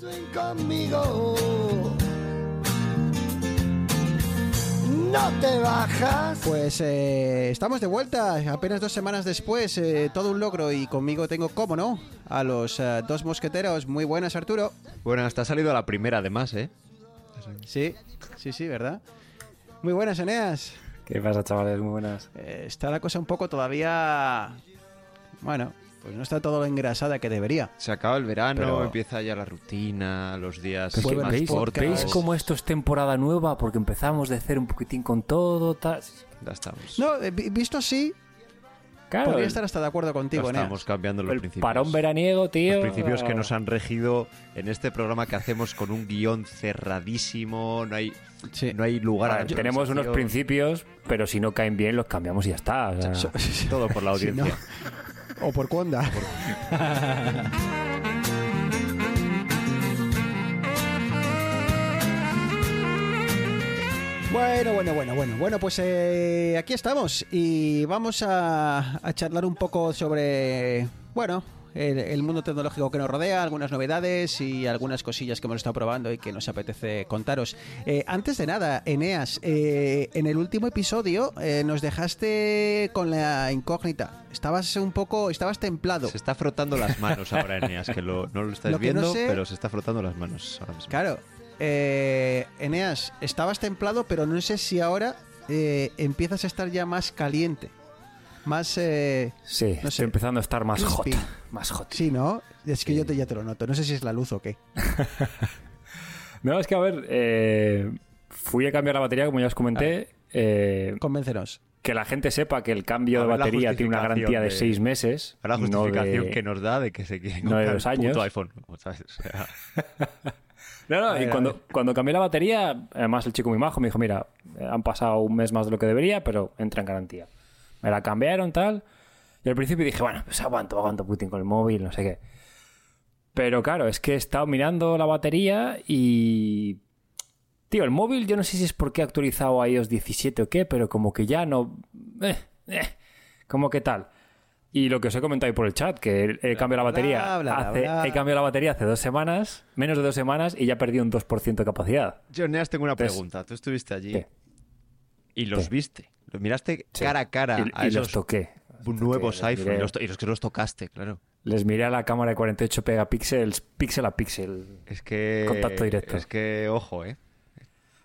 Ven conmigo. No te bajas. Pues eh, estamos de vuelta, apenas dos semanas después, eh, todo un logro y conmigo tengo, cómo no, a los eh, dos mosqueteros. Muy buenas, Arturo. Bueno, hasta ha salido la primera además, ¿eh? Sí, sí, sí, ¿verdad? Muy buenas, Eneas. ¿Qué pasa, chavales? Muy buenas. Eh, está la cosa un poco todavía... Bueno, pues no está todo lo engrasada que debería. Se acaba el verano, Pero- empieza ya la rutina, los días Pero es que Vuelven más ¿Veis, cortos. ¿Veis cómo esto es temporada nueva? Porque empezamos de cero un poquitín con todo, tal. Ya estamos. No, eh, vi- visto así, Claro, podría estar hasta de acuerdo contigo, Eneas. estamos cambiando los el principios. parón veraniego, tío. Los principios que nos han regido en este programa que hacemos con un guion cerradísimo, no hay, Sí. no hay lugar a la Tenemos unos principios, pero si no caen bien, los cambiamos y ya está. o sea, Todo por la Si no- audiencia. o por cuándo. Bueno, bueno, bueno, bueno. Bueno, pues eh, aquí estamos y vamos a, a charlar un poco sobre, bueno, el, el mundo tecnológico que nos rodea, algunas novedades y algunas cosillas que hemos estado probando y que nos apetece contaros. Eh, antes de nada, Eneas, eh, en el último episodio eh, nos dejaste con la incógnita. Estabas un poco, estabas templado. Se está frotando las manos ahora, Eneas, que lo- no lo estáis Lo que no viendo, sé- pero se está frotando las manos ahora mismo. Claro, eh, Eneas, estabas templado, pero no sé si ahora eh, empiezas a estar ya más caliente. Más... eh, sí, no sé. estoy empezando a estar más hot. Más hot. sí, ¿no? Es que yo te, ya te lo noto. No sé si es la luz o qué. No, es que a ver, eh, fui a cambiar la batería, como ya os comenté. eh, Convéncenos. que la gente sepa que el cambio de batería tiene una garantía de, de- seis meses. La no justificación de- que nos da de que se quiere no de comprar dos puto años. iPhone. ¿sabes? O sea, No, no, y cuando, cuando cambié la batería, además el chico muy majo me dijo, mira, eh, han pasado un mes más de lo que debería, pero entra en garantía. Me la cambiaron, tal. Y al principio dije, bueno, pues aguanto, aguanto Putin con el móvil, no sé qué. Pero claro, es que he estado mirando la batería y... Tío, el móvil yo no sé si es porque he actualizado a iOS 17 o qué, pero como que ya no... Eh, eh, como que tal. Y lo que os he comentado ahí por el chat, que he, cambiado la batería bla, bla, hace, bla. he cambiado la batería hace dos semanas, menos de dos semanas, y ya perdí un 2% de capacidad. Yo, Eneas, tengo una Entonces- pregunta. Tú estuviste allí ¿Qué? y los ¿Qué? viste. Los miraste Sí. cara a cara Y- a y esos los toqué. nuevos les iPhone y los, to- y los que los tocaste, claro. Les miré a la cámara de 48 megapíxeles, píxel a píxel. Es que. Contacto directo. Es que, ojo, ¿eh?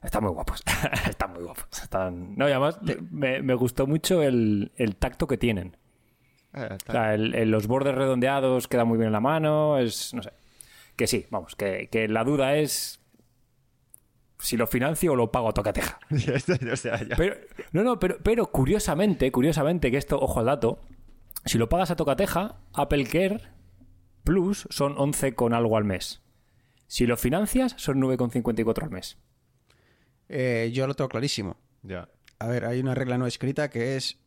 Están muy guapos. Están muy guapos. Están... No, y además me, me gustó mucho el, el tacto que tienen. Ah, O está. sea, el- el- los bordes redondeados quedan muy bien en la mano. Es. No sé. Que sí, vamos, que, que la duda es. Si lo financio o lo pago a tocateja. Ya está, o sea, ya. Pero, no, no, pero, pero curiosamente, curiosamente, que esto, ojo al dato, si lo pagas a tocateja, Apple Care Plus son 11 con algo al mes. Si lo financias, son 9,54 al mes. Eh, yo lo tengo clarísimo. Ya. A ver, hay una regla no escrita que es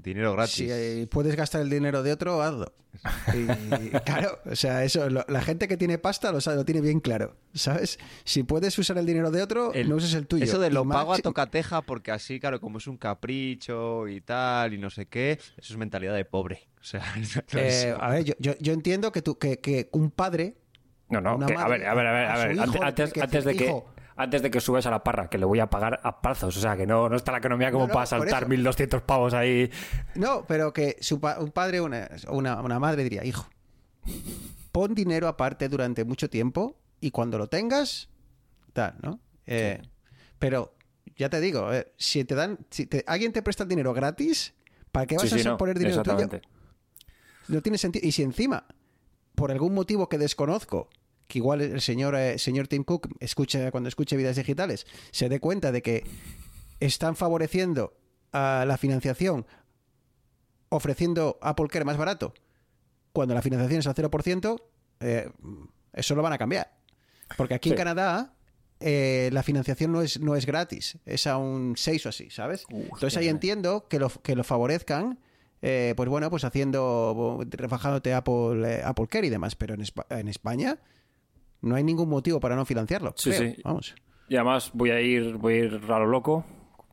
Dinero gratis. si eh, puedes gastar el dinero de otro, hazlo. Y, claro, o sea, eso, lo- la gente que tiene pasta lo sabe, lo tiene bien claro, ¿sabes? Si puedes usar el dinero de otro, El- no uses el tuyo. Eso de Y lo más pago a tocateja porque así, claro, como es un capricho y tal y no sé qué, eso es mentalidad de pobre. O sea, Eh, a ver, yo, yo, yo entiendo que, tú, que, que un padre No, no, Una que- a ver, a ver, a ver, a ver, antes, antes, tiene que antes de que "Hijo". Antes de que subes a la parra, que le voy a pagar a plazos, o sea, que no, no está la economía como No, no, para saltar eso. 1200 pavos ahí. No, pero que su pa- un padre o una, una, una madre diría, hijo, pon dinero aparte durante mucho tiempo y cuando lo tengas, tal, ¿no? Eh, Pero ya te digo, eh, si te dan, si te- alguien te presta el dinero gratis, ¿para qué vas Sí, sí, a no, poner dinero tuyo? No tiene sentido. Y si encima, por algún motivo que desconozco, que igual el señor, eh, señor Tim Cook escucha, cuando escuche vidas digitales, se dé cuenta de que están favoreciendo a la financiación ofreciendo Apple Care más barato, cuando la financiación es al 0%, eh, eso lo van a cambiar. Porque aquí en. Canadá eh, la financiación no es, no es gratis, es a un 6 o así, ¿sabes? Entonces ahí entiendo que lo, que lo favorezcan, eh, pues bueno, pues haciendo, rebajándote Apple, Apple Care y demás, pero en, en España no hay ningún motivo para no financiarlo. Sí, creo. sí. Vamos. Y además voy a ir, voy a ir a lo loco,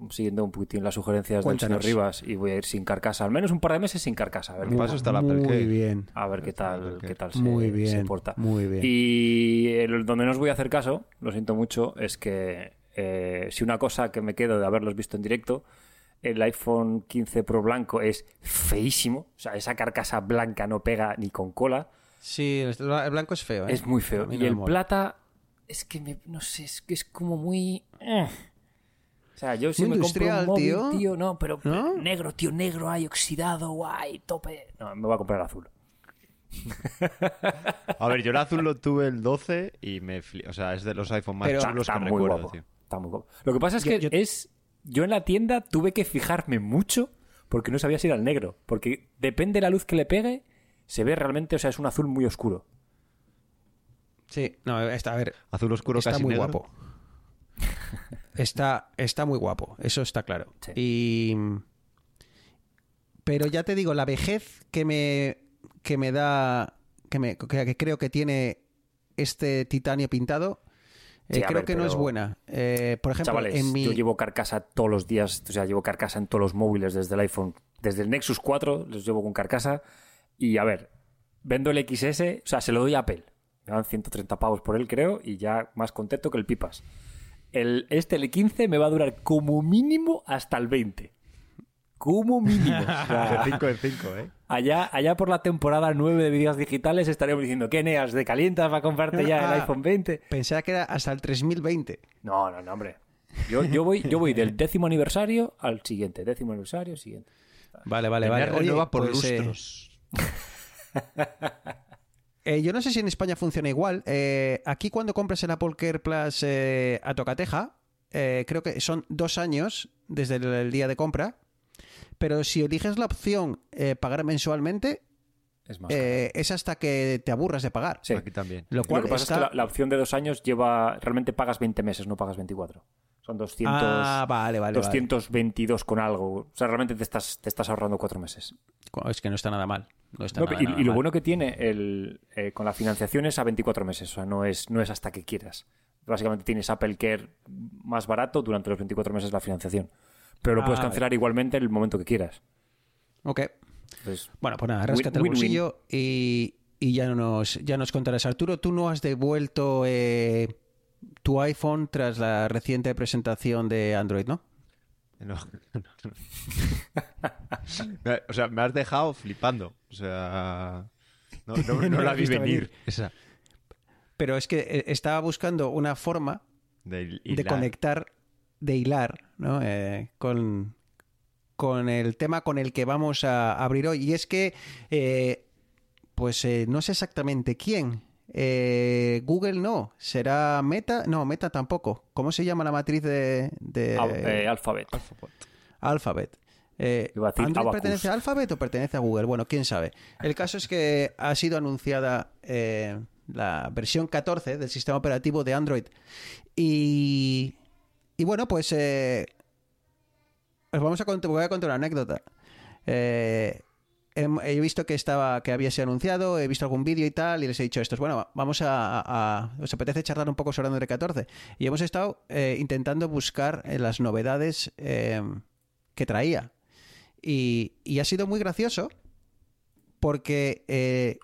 siguiendo un poquitín las sugerencias Cuéntanos. del señor Rivas, y voy a ir sin carcasa, al menos un par de meses sin carcasa, a ver, qué, Apple Muy Care. bien. a ver qué tal, qué tal se, Muy se bien, porta. muy bien. Y el- donde no os voy a hacer caso, lo siento mucho, es que eh, si una cosa que me quedo de haberlos visto en directo, el iPhone 15 Pro blanco es feísimo, o sea, esa carcasa blanca no pega ni con cola, Sí, el el blanco es feo. ¿eh? es muy feo. Y no el mola. plata, es que me, no sé, es que es como muy... eh. O sea, yo si Muy me compro un industrial, móvil, tío. no, pero ¿No? negro, tío, negro, ay, oxidado, guay, tope. No, me voy a comprar azul. A ver, yo el azul lo tuve el 12 y me fli- O sea, es de los iPhone más Pero- Está, chulos está que muy recuerdo, guapo. tío. Está muy guapo. Lo que pasa es Yo- que yo- es. Yo en la tienda tuve que fijarme mucho porque no sabía si era el negro. Porque depende de la luz que le pegue, se ve realmente, o sea, es un azul muy oscuro. Sí, no, está, a ver, Azul oscuro está casi muy negro. guapo. Está, está muy guapo, eso está claro. Sí. Y. Pero ya te digo, la vejez que me, que me da. Que, me, que, que creo que tiene este titanio pintado. eh, Sí, creo ver, que no es buena. Eh, por ejemplo, Chavales, en mi. yo llevo carcasa todos los días, o sea, llevo carcasa en todos los móviles desde el iPhone, desde el Nexus 4 los llevo con carcasa. Y a ver, vendo el XS, o sea, se lo doy a Apple. Me dan 130 pavos por él, creo, y ya más contento que el Pipas. El, este, el 15, me va a durar como mínimo hasta el 20. Como mínimo. O sea, De 5 en 5, ¿eh? allá, allá por la temporada 9 de vídeos digitales estaremos diciendo, ¿qué neas de calientas para comprarte ya el Ah. iPhone 20? Pensaba que era hasta el 3020. No, no, no, hombre. Yo, yo, voy, yo voy del décimo aniversario al siguiente. Décimo aniversario, siguiente. Vale, vale, Tener vale. Oye, por pues, eh, lustros. Eh, yo no sé si en España funciona igual. Eh, aquí cuando compras el Apple Care Plus eh, a tocateja, eh, creo que son dos años desde el, el día de compra. Pero si eliges la opción eh, pagar mensualmente, Es más. eh, es hasta que te aburras de pagar. Sí. Aquí también. Lo cual Lo que pasa está- es que la, la opción de dos años lleva. Realmente pagas 20 meses, no pagas 24. Son 200. Ah, vale, vale, vale. 222 con algo. O sea, realmente te estás, te estás ahorrando cuatro meses. Es que no está nada mal. No está No, nada, y, nada y lo bueno que tiene el, eh, con la financiación es a 24 meses. O sea, no es, no es hasta que quieras. Básicamente tienes Apple Care más barato durante los 24 meses de la financiación. Pero lo Ah, puedes vale. cancelar igualmente en el momento que quieras. Ok. Entonces, Bueno, pues nada, ráscate el bolsillo y, y ya, nos, ya nos contarás. Arturo, tú no has devuelto eh, tu iPhone tras la reciente presentación de Android, ¿no? No, no, no. Me- o sea, me has dejado flipando. O sea. No, la vi venir. venir. Esa. Pero es que eh, estaba buscando una forma De, conectar, de hilar, ¿no? Eh, con, con el tema con el que vamos a abrir hoy. Y es que, eh, pues eh, no sé exactamente quién. Eh, Google no, será Meta, no, Meta tampoco. ¿Cómo se llama la matriz de, de Al- eh, Alphabet. Alphabet? Eh, Iba a decir ¿Android Abacus. pertenece a Alphabet o pertenece a Google? Bueno, quién sabe. El caso es que ha sido anunciada eh, la versión 14 del sistema operativo de Android. Y, y bueno, pues eh, os vamos a contar, voy a contar una anécdota. Eh, he visto que estaba que había sido anunciado, he visto algún vídeo y tal, y les he dicho estos, bueno, va- vamos a, ¿Os apetece charlar un poco sobre Android 14? Y hemos estado eh, intentando buscar eh, las novedades eh, que traía. Y, ha sido muy gracioso porque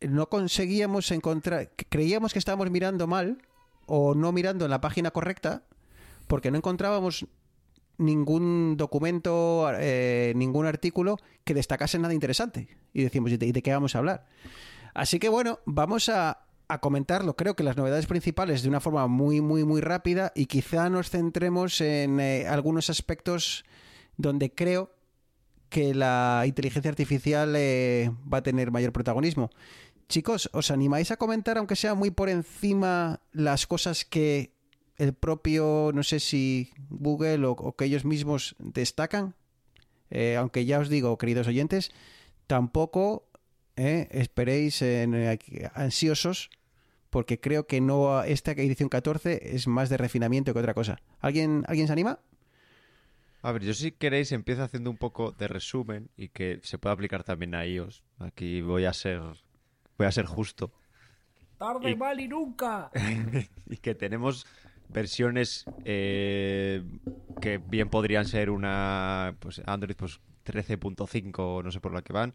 no conseguíamos encontrar, creíamos que estábamos mirando mal o no mirando en la página correcta porque no encontrábamos ningún documento, eh, ningún artículo que destacase nada interesante. Y decimos, ¿y de, qué vamos a hablar? Así que bueno, vamos a, a comentarlo, creo que las novedades principales de una forma muy, muy, muy rápida y quizá nos centremos en eh, algunos aspectos donde creo que la inteligencia artificial eh, va a tener mayor protagonismo. Chicos, ¿os animáis a comentar, aunque sea muy por encima, las cosas que el propio, no sé si Google o, o que ellos mismos destacan? Eh, aunque ya os digo, queridos oyentes, tampoco eh, esperéis en, eh, ansiosos porque creo que no esta edición 14 es más de refinamiento que otra cosa. ¿Alguien, ¿alguien se anima? A ver, yo si queréis empiezo haciendo un poco de resumen y que se pueda aplicar también a iOS. Aquí voy a ser voy a ser justo Tarde, Y- mal y nunca. y que tenemos versiones eh, que bien podrían ser una pues Android pues 13.5 no sé por la que van,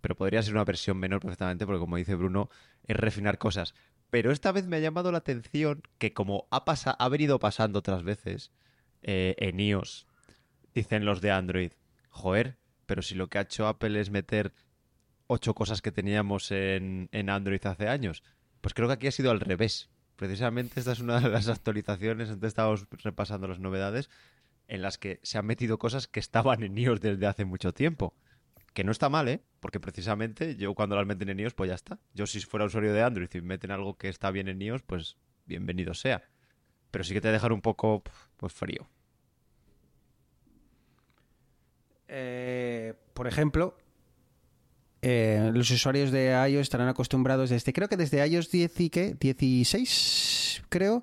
pero podría ser una versión menor perfectamente porque como dice Bruno es refinar cosas. Pero esta vez me ha llamado la atención que como ha, pasa- ha venido pasando otras veces eh, en iOS, dicen los de Android, joder, pero si lo que ha hecho Apple es meter ocho cosas que teníamos en, en Android hace años, pues creo que aquí ha sido al revés. Precisamente esta es una de las actualizaciones, antes estábamos repasando las novedades, en las que se han metido cosas que estaban en iOS desde hace mucho tiempo. Que no está mal, ¿eh? Porque precisamente yo cuando las meten en iOS, pues ya está. Yo si fuera usuario de Android y meten algo que está bien en iOS, pues bienvenido sea. Pero sí que te dejan un poco, pues frío. Eh, por ejemplo, eh, los usuarios de iOS estarán acostumbrados desde, creo que desde iOS 10 y qué, 16, creo,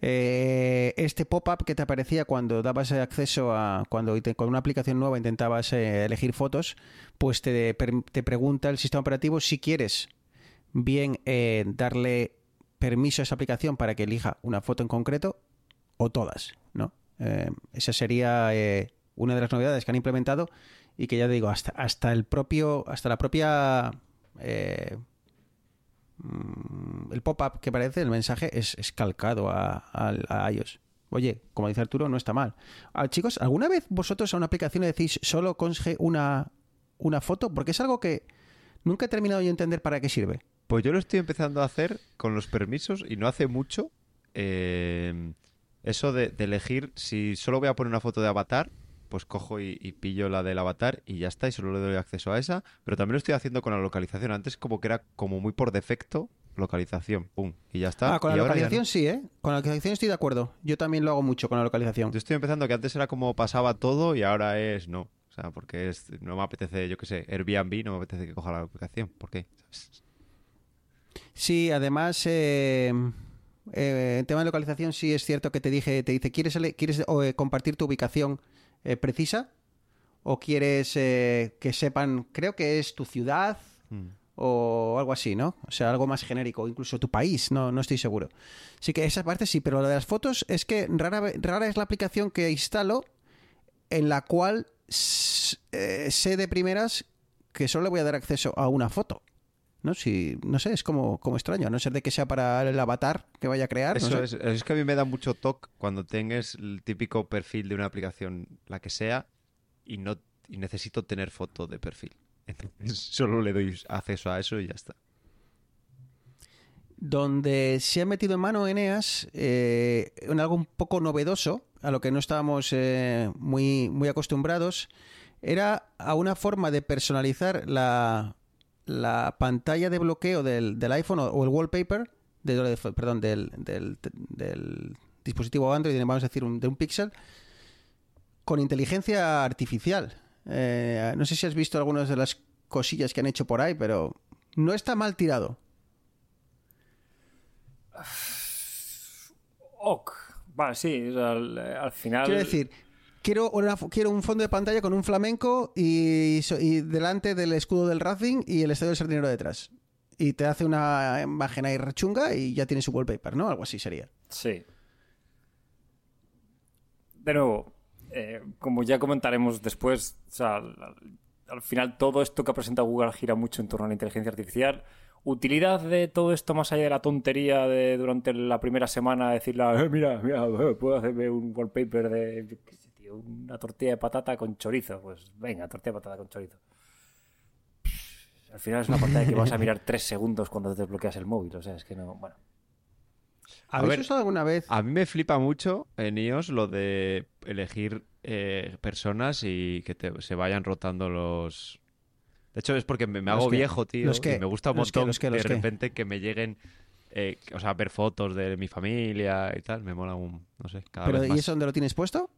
eh, este pop-up que te aparecía cuando dabas acceso a, cuando con una aplicación nueva intentabas eh, elegir fotos, pues te, te pregunta el sistema operativo si quieres bien darle permiso a esa aplicación para que elija una foto en concreto o todas, ¿no? Esa sería una de las novedades que han implementado y que ya digo, hasta, hasta el propio, hasta la propia eh, mm, el pop-up que aparece, el mensaje es, es calcado a, a- iOS. Oye, como dice Arturo, no está mal. Ah, chicos, ¿alguna vez vosotros a una aplicación le decís solo consigue una, una foto? Porque es algo que nunca he terminado de entender para qué sirve. Pues yo lo estoy empezando a hacer con los permisos y no hace mucho. eh, eso de elegir si solo voy a poner una foto de avatar, pues cojo y, y pillo la del avatar y ya está, y solo le doy acceso a esa. Pero también lo estoy haciendo con la localización. Antes como que era como muy por defecto localización, pum, y ya está. Ah, con Y la no. localización sí, ¿eh? Con la localización estoy de acuerdo. Yo también lo hago mucho con la localización. Yo estoy empezando que antes era como pasaba todo y ahora es no. O sea, porque es, no me apetece, yo qué sé, Airbnb, no me apetece que coja la aplicación. ¿Por qué? Sí, además, eh, eh, en tema de localización, sí es cierto que te dije, te dice, ¿quieres, quieres eh, compartir tu ubicación eh, precisa? ¿O quieres eh, que sepan, creo que es tu ciudad Mm. o algo así, ¿no? O sea, algo más genérico, incluso tu país, no, no estoy seguro. Sí que esa parte sí, pero lo de las fotos es que rara, rara es la aplicación que instalo en la cual eh, sé de primeras que solo le voy a dar acceso a una foto. ¿No? Si, no sé, es como, como extraño, a no ser de que sea para el avatar que vaya a crear. no sé. es, es que a mí me da mucho toque cuando tengas el típico perfil de una aplicación, la que sea, y no y necesito tener foto de perfil. Entonces solo le doy acceso a eso y ya está. donde se ha metido en mano Eneas eh, en algo un poco novedoso, a lo que no estábamos eh, muy, muy acostumbrados, era a una forma de personalizar la, la pantalla de bloqueo del, del iPhone o, o el wallpaper, de, perdón, del, del- del dispositivo Android, vamos a decir, un- de un Pixel, con inteligencia artificial. Eh, no sé si has visto algunas de las cosillas que han hecho por ahí, pero no está mal tirado. Ok. Vale, sí. al final. Quiero decir, quiero, un fondo de pantalla con un flamenco y, delante del escudo del Racing y el estadio del Sardinero detrás. Y te hace una imagen ahí rechunga y ya tienes su wallpaper, ¿no? Algo así sería. Sí. De nuevo, eh, como ya comentaremos después, o sea, al, al final todo esto que ha presentado Google gira mucho en torno a la inteligencia artificial. Utilidad de todo esto más allá de la tontería de durante la primera semana decirle, "Eh, mira, mira, eh, puedo hacerme un wallpaper de una tortilla de patata con chorizo. Pues venga, tortilla de patata con chorizo. Al final es una pantalla que vas a mirar tres segundos cuando te desbloqueas el móvil. O sea, es que no. Bueno. ¿Habéis ver, usado alguna vez? A mí me flipa mucho en iOS lo de elegir eh, personas y que te- se vayan rotando los... De hecho, es porque me, me ¿Los hago viejo, tío, y me gusta un montón ¿Los qué? de repente que me lleguen, eh, o sea, ver fotos de mi familia y tal. Me mola un, no sé, cada Pero, vez ¿Y eso dónde lo tienes puesto?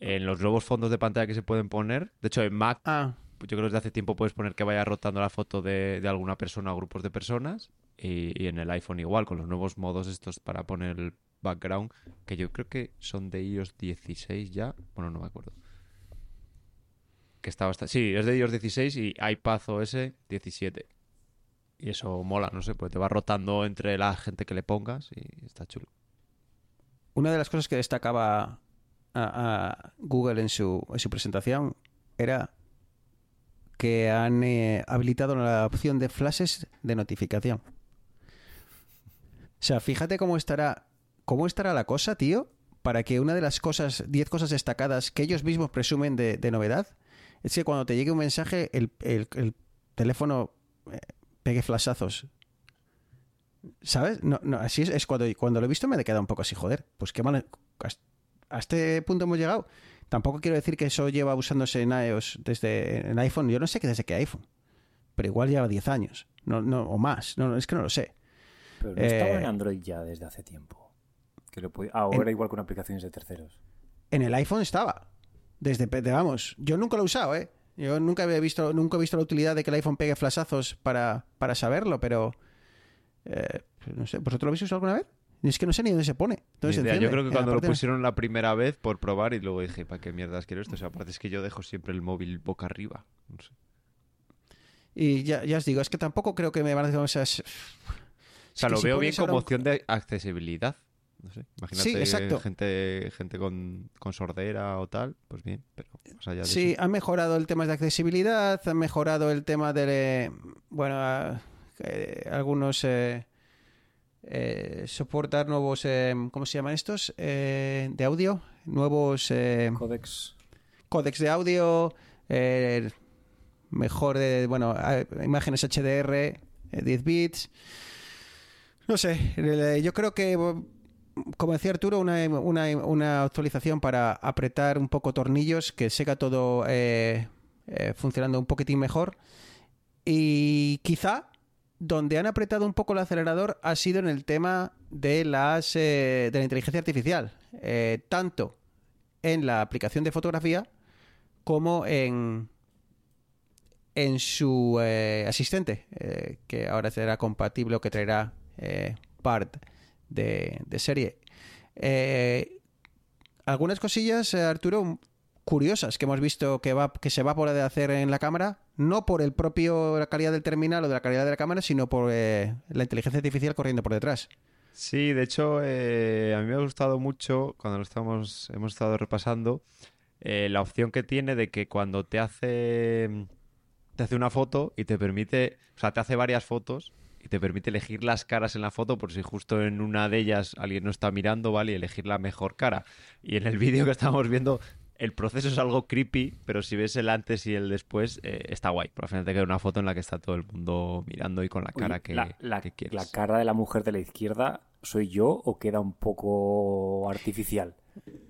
En los nuevos fondos de pantalla que se pueden poner, de hecho, en Mac Ah, yo creo que desde hace tiempo puedes poner que vaya rotando la foto de, de alguna persona o grupos de personas Y, y en el iPhone igual, con los nuevos modos estos para poner el background, que yo creo que son de iOS 16 ya. Bueno, no me acuerdo. Que está bastante... Sí, es de iOS 16 y iPadOS 17. Y eso mola, no sé, porque te va rotando entre la gente que le pongas y está chulo. Una de las cosas que destacaba a, Google en su, en su presentación era que han eh, habilitado la opción de flashes de notificación. O sea, fíjate cómo estará, cómo estará la cosa, tío, para que una de las cosas, 10 cosas destacadas que ellos mismos presumen de, novedad, es que cuando te llegue un mensaje, el, el- el teléfono eh, pegue flashazos. ¿Sabes? No, no, así es, es cuando, cuando lo he visto me he quedado un poco así, joder, pues qué mal. A este punto hemos llegado. Tampoco quiero decir que eso lleva usándose en iOS desde en iPhone. Yo no sé que desde qué iPhone. Pero igual lleva 10 años. No, no, o más. No, es que no lo sé. Pero no estaba Eh, en Android ya desde hace tiempo. Que lo podía- Ahora igual con aplicaciones de terceros. En el iPhone estaba. Desde, de- vamos, yo nunca lo he usado, ¿eh? Yo nunca había visto, nunca he visto la utilidad de que el iPhone pegue flashazos para, para saberlo, pero eh, no sé, ¿vosotros lo habéis usado alguna vez? Es que no sé ni dónde se pone. Ni ¿Dónde se idea. Yo creo que cuando lo pusieron la primera vez por probar y luego dije, ¿para qué mierdas quiero esto? O sea, aparte es que yo dejo siempre el móvil boca arriba. No sé. Y ya, ya os digo, es que tampoco creo que me van a decir esas... O sea, lo si veo bien como un- opción de accesibilidad. No sé, imagínate Sí, exacto. gente, gente con, con sordera o tal, pues bien, pero más allá de Sí, eso. han mejorado el tema de accesibilidad, han mejorado el tema de, bueno, ah, eh, algunos eh, eh, soportar nuevos, eh, ¿cómo se llaman estos? Eh, de audio, nuevos Codex. códex de audio, mejor de, bueno, imágenes HDR, eh, 10 bits. No sé, yo creo que, como decía Arturo, una, una, una actualización para apretar un poco tornillos, que siga todo funcionando un poquitín mejor. Y quizá donde han apretado un poco el acelerador ha sido en el tema de las eh, de la inteligencia artificial. Eh, tanto en la aplicación de fotografía como en en su eh, asistente, que ahora será compatible o que traerá part de, de serie. Algunas cosillas, Arturo, curiosas que hemos visto que, va, que se va a poder hacer en la cámara, no por el propio la calidad del terminal o de la calidad de la cámara, sino por eh, la inteligencia artificial corriendo por detrás. Sí, de hecho, eh, a mí me ha gustado mucho cuando lo estamos, hemos estado repasando eh, la opción que tiene de que cuando te hace te hace una foto y te permite, o sea, te hace varias fotos y te permite elegir las caras en la foto por si justo en una de ellas alguien no está mirando, ¿vale? Y elegir la mejor cara. Y en el vídeo que estamos viendo, el proceso es algo creepy, pero si ves el antes y el después, eh, está guay. Pero al final te queda una foto en la que está todo el mundo mirando y con la cara que, la, la- que quieres. la cara de la mujer de la izquierda, ¿soy yo o queda un poco artificial?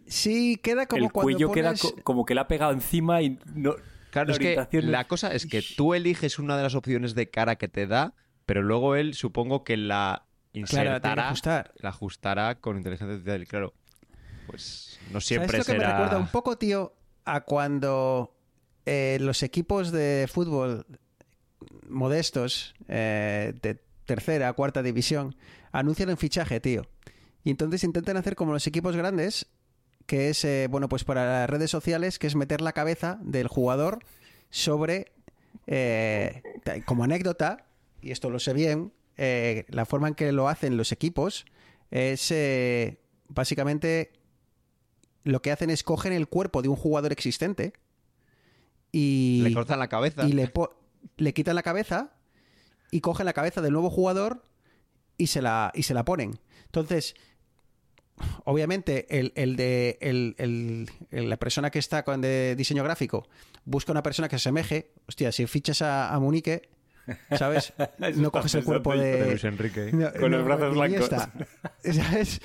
Sí, queda como el cuando cuello queda co- como que la ha pegado encima y no. Claro, la es que la cosa es que tú eliges una de las opciones de cara que te da, pero luego él supongo que la Claro, la tiene que insertará, ajustar. la ajustará con inteligencia artificial. Claro, pues no siempre ¿Sabes lo que será... me recuerda un poco, tío, a cuando eh, los equipos de fútbol modestos eh, de tercera, cuarta división anuncian un fichaje, tío. Y entonces intentan hacer como los equipos grandes, que es, eh, bueno, pues para las redes sociales, que es meter la cabeza del jugador sobre, eh, como anécdota, y esto lo sé bien, la forma en que lo hacen los equipos es básicamente lo que hacen es cogen el cuerpo de un jugador existente y Le cortan la cabeza. y le, le quitan la cabeza y cogen la cabeza del nuevo jugador y se la, y se la ponen. Entonces, obviamente, el, el de el- el- la persona que está con de diseño gráfico busca una persona que se asemeje. Hostia, si fichas a, a Munique, ¿sabes? no coges el cuerpo de Luis Enrique. no, Con los brazos blancos. ¿Sabes?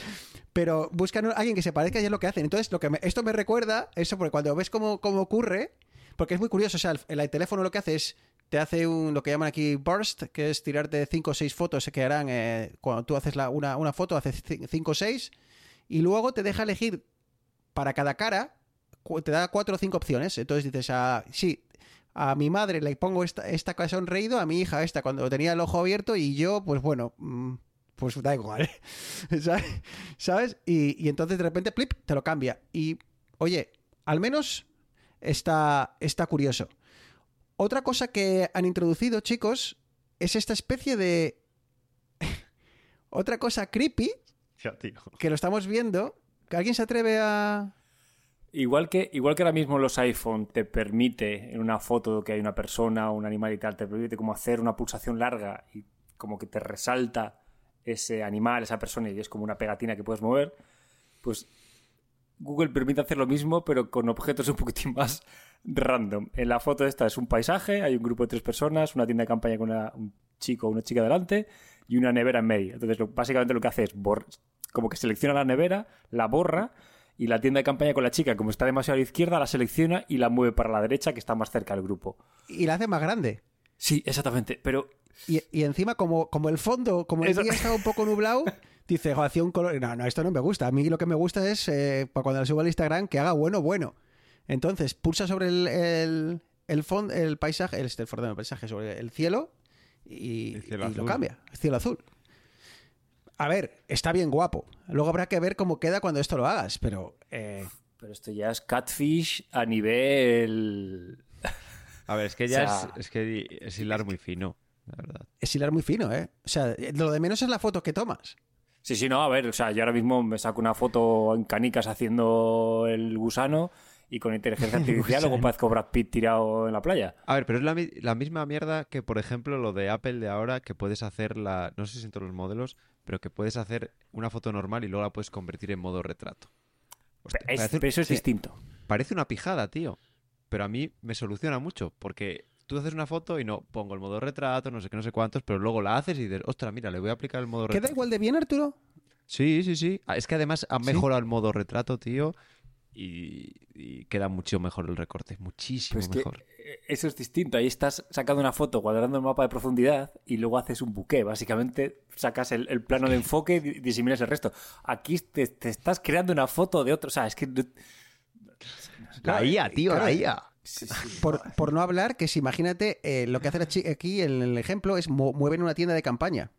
Pero buscan a alguien que se parezca y es lo que hacen. Entonces, lo que me- esto me recuerda, eso, porque cuando ves cómo, cómo ocurre, porque es muy curioso, o sea, el, el teléfono lo que hace es, te hace un, lo que llaman aquí burst, que es tirarte 5 o 6 fotos que harán, eh, cuando tú haces una, una foto, hace 5 o 6, y luego te deja elegir para cada cara, te da 4 o 5 opciones. Entonces dices, ah, sí, a mi madre le pongo esta, esta sonreído, a mi hija esta cuando tenía el ojo abierto y yo, pues bueno, mm, pues da igual. ¿Sabes? ¿Sabes? Y, y entonces de repente, plip, te lo cambia. Y, oye, al menos está, está curioso. Otra cosa que han introducido, chicos, es esta especie de... Otra cosa creepy, Ya, tío. que lo estamos viendo. ¿Que alguien se atreve a...? Igual que, igual que ahora mismo los iPhone te permite en una foto que hay una persona o un animal y tal, te permite como hacer una pulsación larga y como que te resalta ese animal, esa persona y es como una pegatina que puedes mover, pues Google permite hacer lo mismo pero con objetos un poquitín más random. En la foto esta es un paisaje, hay un grupo de tres personas, una tienda de campaña con una- un chico o una chica delante y una nevera en medio. Entonces lo- básicamente lo que hace es como que selecciona la nevera, la borra y la tienda de campaña con la chica, como está demasiado a la izquierda, la selecciona y la mueve para la derecha, que está más cerca del grupo. Y la hace más grande. Sí, exactamente. Pero Y, y encima, como, como el fondo, como el Eso- día estaba un poco nublado, dice, "Jo, hacía un color... No, no, esto no me gusta. A mí lo que me gusta es, eh, para cuando lo subo al Instagram, que haga bueno, bueno. Entonces, pulsa sobre el, el, el, el paisaje, el, el, perdón, el paisaje, sobre el cielo y, El cielo y lo cambia. El cielo azul. A ver, está bien guapo. Luego habrá que ver cómo queda cuando esto lo hagas, pero... eh, Pero esto ya es catfish a nivel. A ver, es que ya O sea- es, es que es hilar muy fino, la verdad. es hilar muy fino, ¿eh? O sea, lo de menos es la foto que tomas. Sí, sí, no, a ver, o sea, yo ahora mismo me saco una foto en canicas haciendo el gusano y con inteligencia artificial luego parezco Brad Pitt tirado en la playa. A ver, pero es la, mi- la misma mierda que, por ejemplo, lo de Apple de ahora, que puedes hacer la. No sé si en todos los modelos, pero que puedes hacer una foto normal y luego la puedes convertir en modo retrato. Hostia, Es- parece, pero eso es sí, distinto. parece una pijada, tío. Pero a mí me soluciona mucho, porque tú haces una foto y no pongo el modo retrato, no sé qué, no sé cuántos, pero luego la haces y dices, ostras, mira, le voy a aplicar el modo ¿Queda retrato. igual de bien, Arturo? Sí, sí, sí. Ah, Es que además han ¿Sí? mejorado el modo retrato, tío. Y, y queda mucho mejor el recorte, muchísimo mejor. eh, eso es distinto. Ahí estás sacando una foto cuadrando el mapa de profundidad y luego haces un buque. Básicamente sacas el, el plano de enfoque y disiminas el resto. Aquí te, te estás creando una foto de otro. O sea, es que. La IA, tío, claro. la IA. Sí, sí. Por, por no hablar que si imagínate, eh, lo que hace aquí en el ejemplo es mu- mueven una tienda de campaña.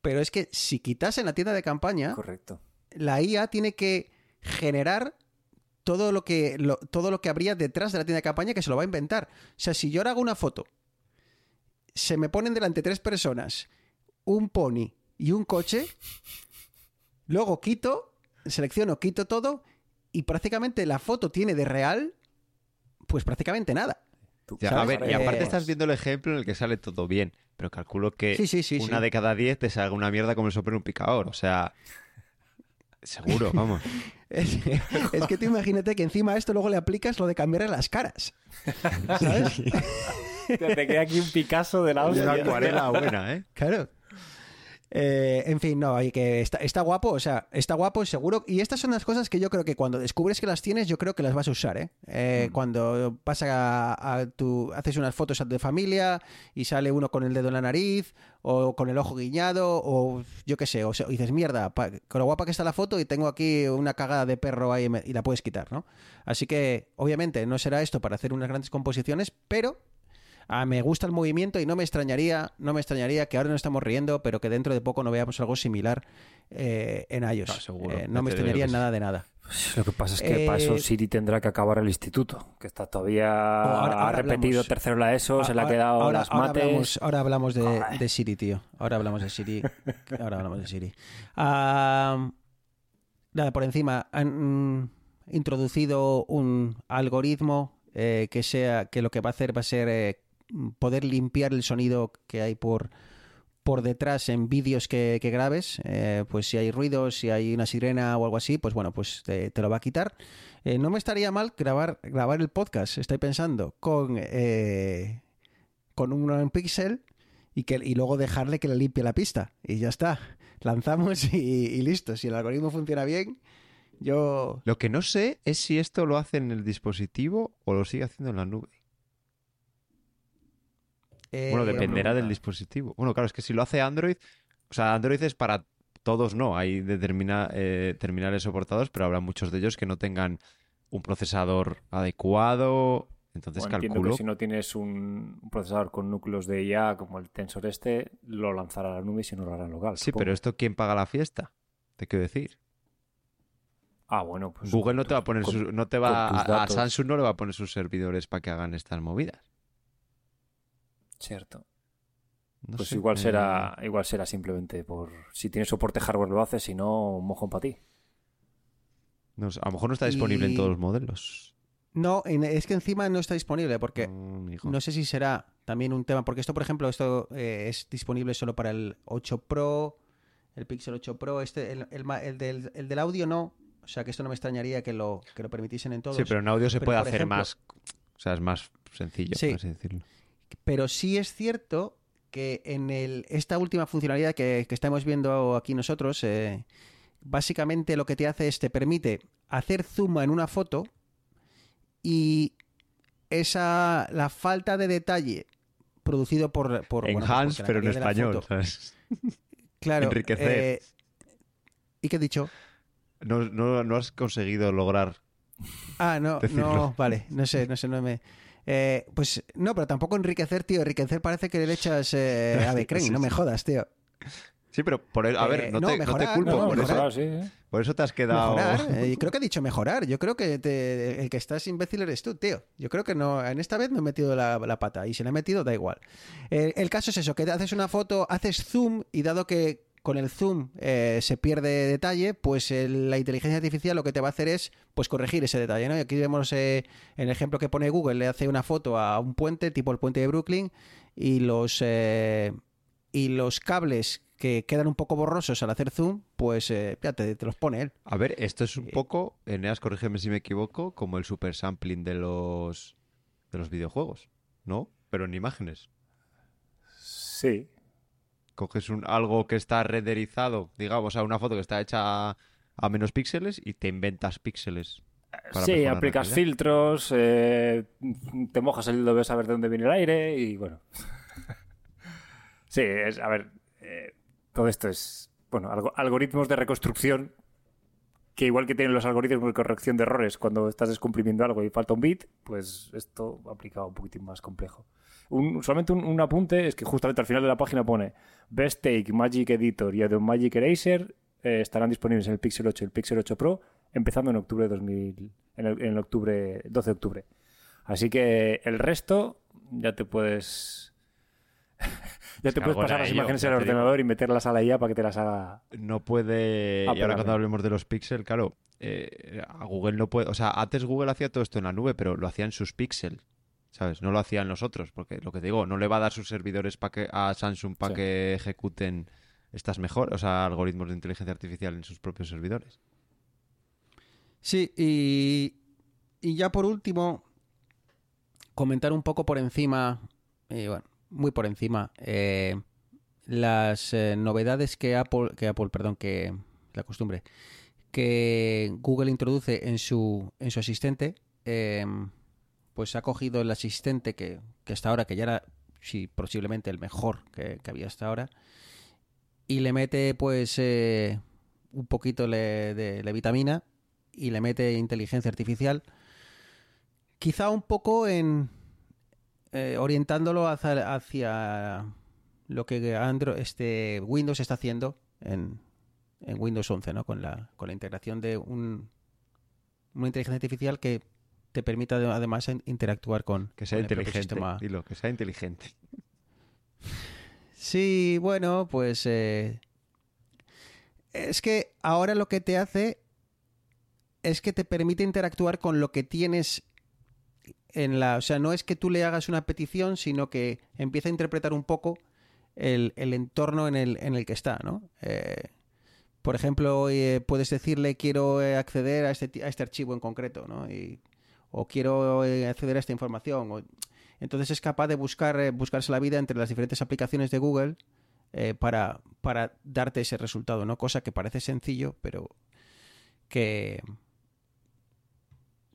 Pero es que si quitasen la tienda de campaña, Correcto. la IA tiene que generar todo lo que lo- todo lo que habría detrás de la tienda de campaña que se lo va a inventar. O sea, si yo ahora hago una foto, se me ponen delante tres personas, un pony y un coche, luego quito, selecciono, quito todo y prácticamente la foto tiene de real, pues prácticamente nada. Tú- Ya, a ¿Sabes? ver, y aparte Eh, estás viendo el ejemplo en el que sale todo bien. Pero calculo que Sí, sí, sí, una sí. de cada diez te salga una mierda como el soplo en un picador. O sea, seguro, vamos. Es, es que tú imagínate que encima a esto luego le aplicas lo de cambiarle las caras. ¿Sabes? Te te queda aquí un Picasso de la Una hostia. acuarela buena, ¿eh? Claro. Eh, en fin, no, hay que está, está guapo, o sea, está guapo seguro. Y estas son las cosas que yo creo que cuando descubres que las tienes, yo creo que las vas a usar, ¿eh? Eh, Cuando vas a, a tu, haces unas fotos de familia y sale uno con el dedo en la nariz o con el ojo guiñado o yo qué sé, o sea, dices, mierda, pa- con lo guapa que está la foto y tengo aquí una cagada de perro ahí y la puedes quitar, ¿no? Así que, obviamente, no será esto para hacer unas grandes composiciones, pero Ah, me gusta el movimiento y no me extrañaría, no me extrañaría que ahora no estamos riendo, pero que dentro de poco no veamos algo similar eh, en iOS. No, seguro, Eh, no me extrañaría sí. nada de nada. Lo que pasa es que para Eh, eso Siri tendrá que acabar el instituto, que está todavía ahora- ha repetido hablamos. tercero la ESO, se le ha quedado ahora, las ahora mates. hablamos, ahora hablamos de, Siri, tío. Ahora hablamos de Siri. Ahora hablamos de Siri. Ah, nada, por encima, han introducido un algoritmo eh, que sea que lo que va a hacer va a ser eh, poder limpiar el sonido que hay por por detrás en vídeos que, que grabes, eh, pues si hay ruidos, si hay una sirena o algo así, pues bueno, pues te, lo va a quitar. Eh, no me estaría mal grabar, grabar el podcast, estoy pensando, con, eh, con un pixel y, que, y luego dejarle que le limpie la pista. Y ya está, lanzamos y, y listo. Si el algoritmo funciona bien, yo... Lo que no sé es si esto lo hace en el dispositivo o lo sigue haciendo en la nube. Bueno, eh, dependerá del dispositivo. Bueno, claro, es que si lo hace Android, o sea, Android es para todos, no. Hay determina, eh, terminales soportados, pero habrá muchos de ellos que no tengan un procesador adecuado, Entonces O entiendo calculo. que si no tienes un un procesador con núcleos de IA como el Tensor este, lo lanzará a la nube y si no lo hará en local. Sí, supongo. pero esto ¿quién paga la fiesta? Te quiero decir. Ah, bueno, pues. Google no te va a poner con- sus- no te va a. Samsung no le va a poner sus servidores para que hagan estas movidas. Cierto. No Pues sé, igual eh, será igual será simplemente por. Si tienes soporte hardware lo haces, si no, un mojón para ti. no a lo mejor no está disponible en todos los modelos. No, en- es que encima no está disponible porque Mm, hijo. no sé si será también un tema, porque esto, por ejemplo, esto eh, es disponible solo para el 8 Pro, el Pixel 8 Pro, este, el, el ma- el del, el del audio no, o sea que esto no me extrañaría que lo, que lo permitiesen en todos. Sí, pero en audio se Pero, puede hacer ejemplo- más. O sea, es más sencillo, Sí. por así decirlo. Pero sí es cierto que en el, esta última funcionalidad que, que estamos viendo aquí nosotros, eh, básicamente lo que te hace es te permite hacer zoom en una foto y esa la falta de detalle producido por, por bueno, pues Enhance, la pero en español. claro, enriquecer. eh, ¿Y qué he dicho? No, no, no has conseguido lograr. Ah, no, Decirlo. no, vale, no sé, no sé, no me... eh, pues no, pero tampoco enriquecer, tío. Enriquecer parece que le echas eh, Sí, no me jodas, tío. Sí, pero por eso, a Eh, ver, no, no, te, no te mejorar, culpo. no, No, por, mejorar. eso, mejorar, sí. ¿eh? por eso te has quedado. Mejorar, eh, creo que he dicho mejorar. Yo creo que te- el que estás imbécil eres tú, tío. Yo creo que no, en esta vez no he metido la, la pata y si la he metido da igual. Eh, el caso es eso, que te haces una foto, haces zoom y dado que con el zoom eh, se pierde detalle, pues eh, la inteligencia artificial lo que te va a hacer es pues corregir ese detalle, ¿no? Y aquí vemos eh, en el ejemplo que pone Google, le hace una foto a un puente, tipo el puente de Brooklyn, y los eh, y los cables que quedan un poco borrosos al hacer zoom, pues eh, ya te, te los pone él. A ver, esto es un poco, Eneas, corrígeme si me equivoco, como el super sampling de los de los videojuegos, ¿no? Pero en imágenes. Sí. Coges un, algo que está renderizado, digamos, o sea, una foto que está hecha a, a menos píxeles y te inventas píxeles. sí, aplicas filtros, eh, te mojas el dedo, ves a ver de dónde viene el aire y bueno. sí, es, a ver, eh, todo esto es, bueno, algo- algoritmos de reconstrucción que igual que tienen los algoritmos de corrección de errores cuando estás descomprimiendo algo y falta un bit, pues esto aplicado un poquitín más complejo. Un- solamente un, un apunte es que justamente al final de la página pone Best Take, Magic Editor y Adobe Magic Eraser eh, estarán disponibles en el Pixel 8 y el Pixel 8 Pro empezando en octubre de 2000, en el, en el octubre 12 de octubre. Así que el resto ya te puedes ya te puedes pasar las ello, imágenes te digo. ordenador y meterlas a la IA para que te las haga No puede. Ah, y ahora cuando hablemos de los píxeles, claro, eh, a Google no puede. O sea, antes Google hacía todo esto en la nube, pero lo hacía en sus píxeles. ¿Sabes? No lo hacían los otros, porque lo que te digo, no le va a dar sus servidores pa que, a Samsung para Sí. que ejecuten estas mejor, o sea, algoritmos de inteligencia artificial en sus propios servidores. Sí, y, y ya por último, comentar un poco por encima, y bueno, muy por encima, eh, las eh, novedades que Apple, que Apple, perdón, que la costumbre, que Google introduce en su, en su asistente, eh, pues ha cogido el asistente que, que hasta ahora, que ya era, sí, posiblemente el mejor que, que había hasta ahora, y le mete pues eh, un poquito le- de, vitamina y le mete inteligencia artificial, quizá un poco en eh, orientándolo hacia, hacia lo que Android, este Windows está haciendo en, en Windows 11, ¿no? Con la, con la integración de un, una inteligencia artificial que te permita ade- además in- interactuar con, Que sea con inteligente. sistema. Dilo, que sea inteligente. Sí, bueno, pues eh, es que ahora lo que te hace es que te permite interactuar con lo que tienes en la, o sea, no es que tú le hagas una petición, sino que empieza a interpretar un poco el, el entorno en el, en el que está, ¿no? Eh, por ejemplo, eh, puedes decirle quiero eh, acceder a este, a este archivo en concreto, ¿no? Y- o quiero eh, acceder a esta información. o- entonces es capaz de buscar eh, buscarse la vida entre las diferentes aplicaciones de Google eh, para, para darte ese resultado, ¿no? Cosa que parece sencillo, pero que,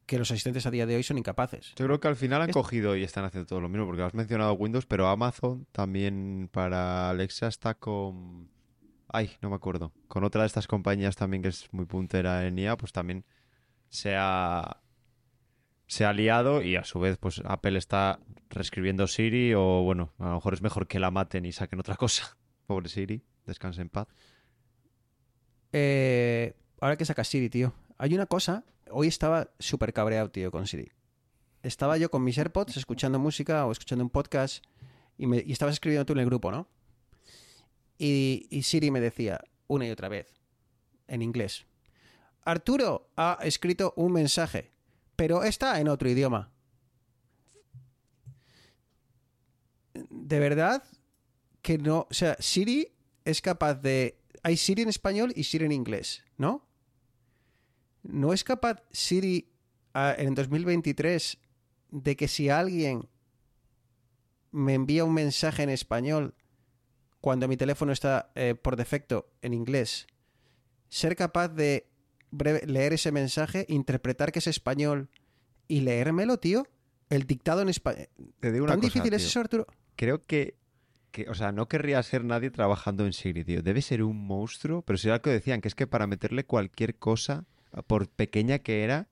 que los asistentes a día de hoy son incapaces. Yo creo que al final han cogido y están haciendo todo lo mismo, porque has mencionado Windows, pero Amazon también para Alexa está con... Ay, no me acuerdo. Con otra de estas compañías también que es muy puntera en IA, pues también se ha... se ha liado y a su vez pues Apple está reescribiendo Siri o bueno, a lo mejor es mejor que la maten y saquen otra cosa. Pobre Siri, descanse en paz. Eh, ahora que sacas Siri, tío. Hay una cosa. Hoy estaba súper cabreado, tío, con Siri. Estaba yo con mis AirPods escuchando música o escuchando un podcast y, me, y estabas escribiendo tú en el grupo, ¿no? Y, y Siri me decía una y otra vez, en inglés. Arturo ha escrito un mensaje, pero está en otro idioma. De verdad que no. O sea, Siri es capaz de. Hay Siri en español y Siri en inglés, ¿no? ¿No es capaz Siri en 2023 de que si alguien me envía un mensaje en español cuando mi teléfono está eh, por defecto en inglés, ser capaz de breve- leer ese mensaje, interpretar que es español y leérmelo, tío? El dictado en español. Te digo una ¿Tan cosa, difícil es eso, Arturo? Creo que, que, o sea, no querría ser nadie trabajando en Siri, tío. Debe ser un monstruo, pero si era lo que decían, que es que para meterle cualquier cosa, por pequeña que era,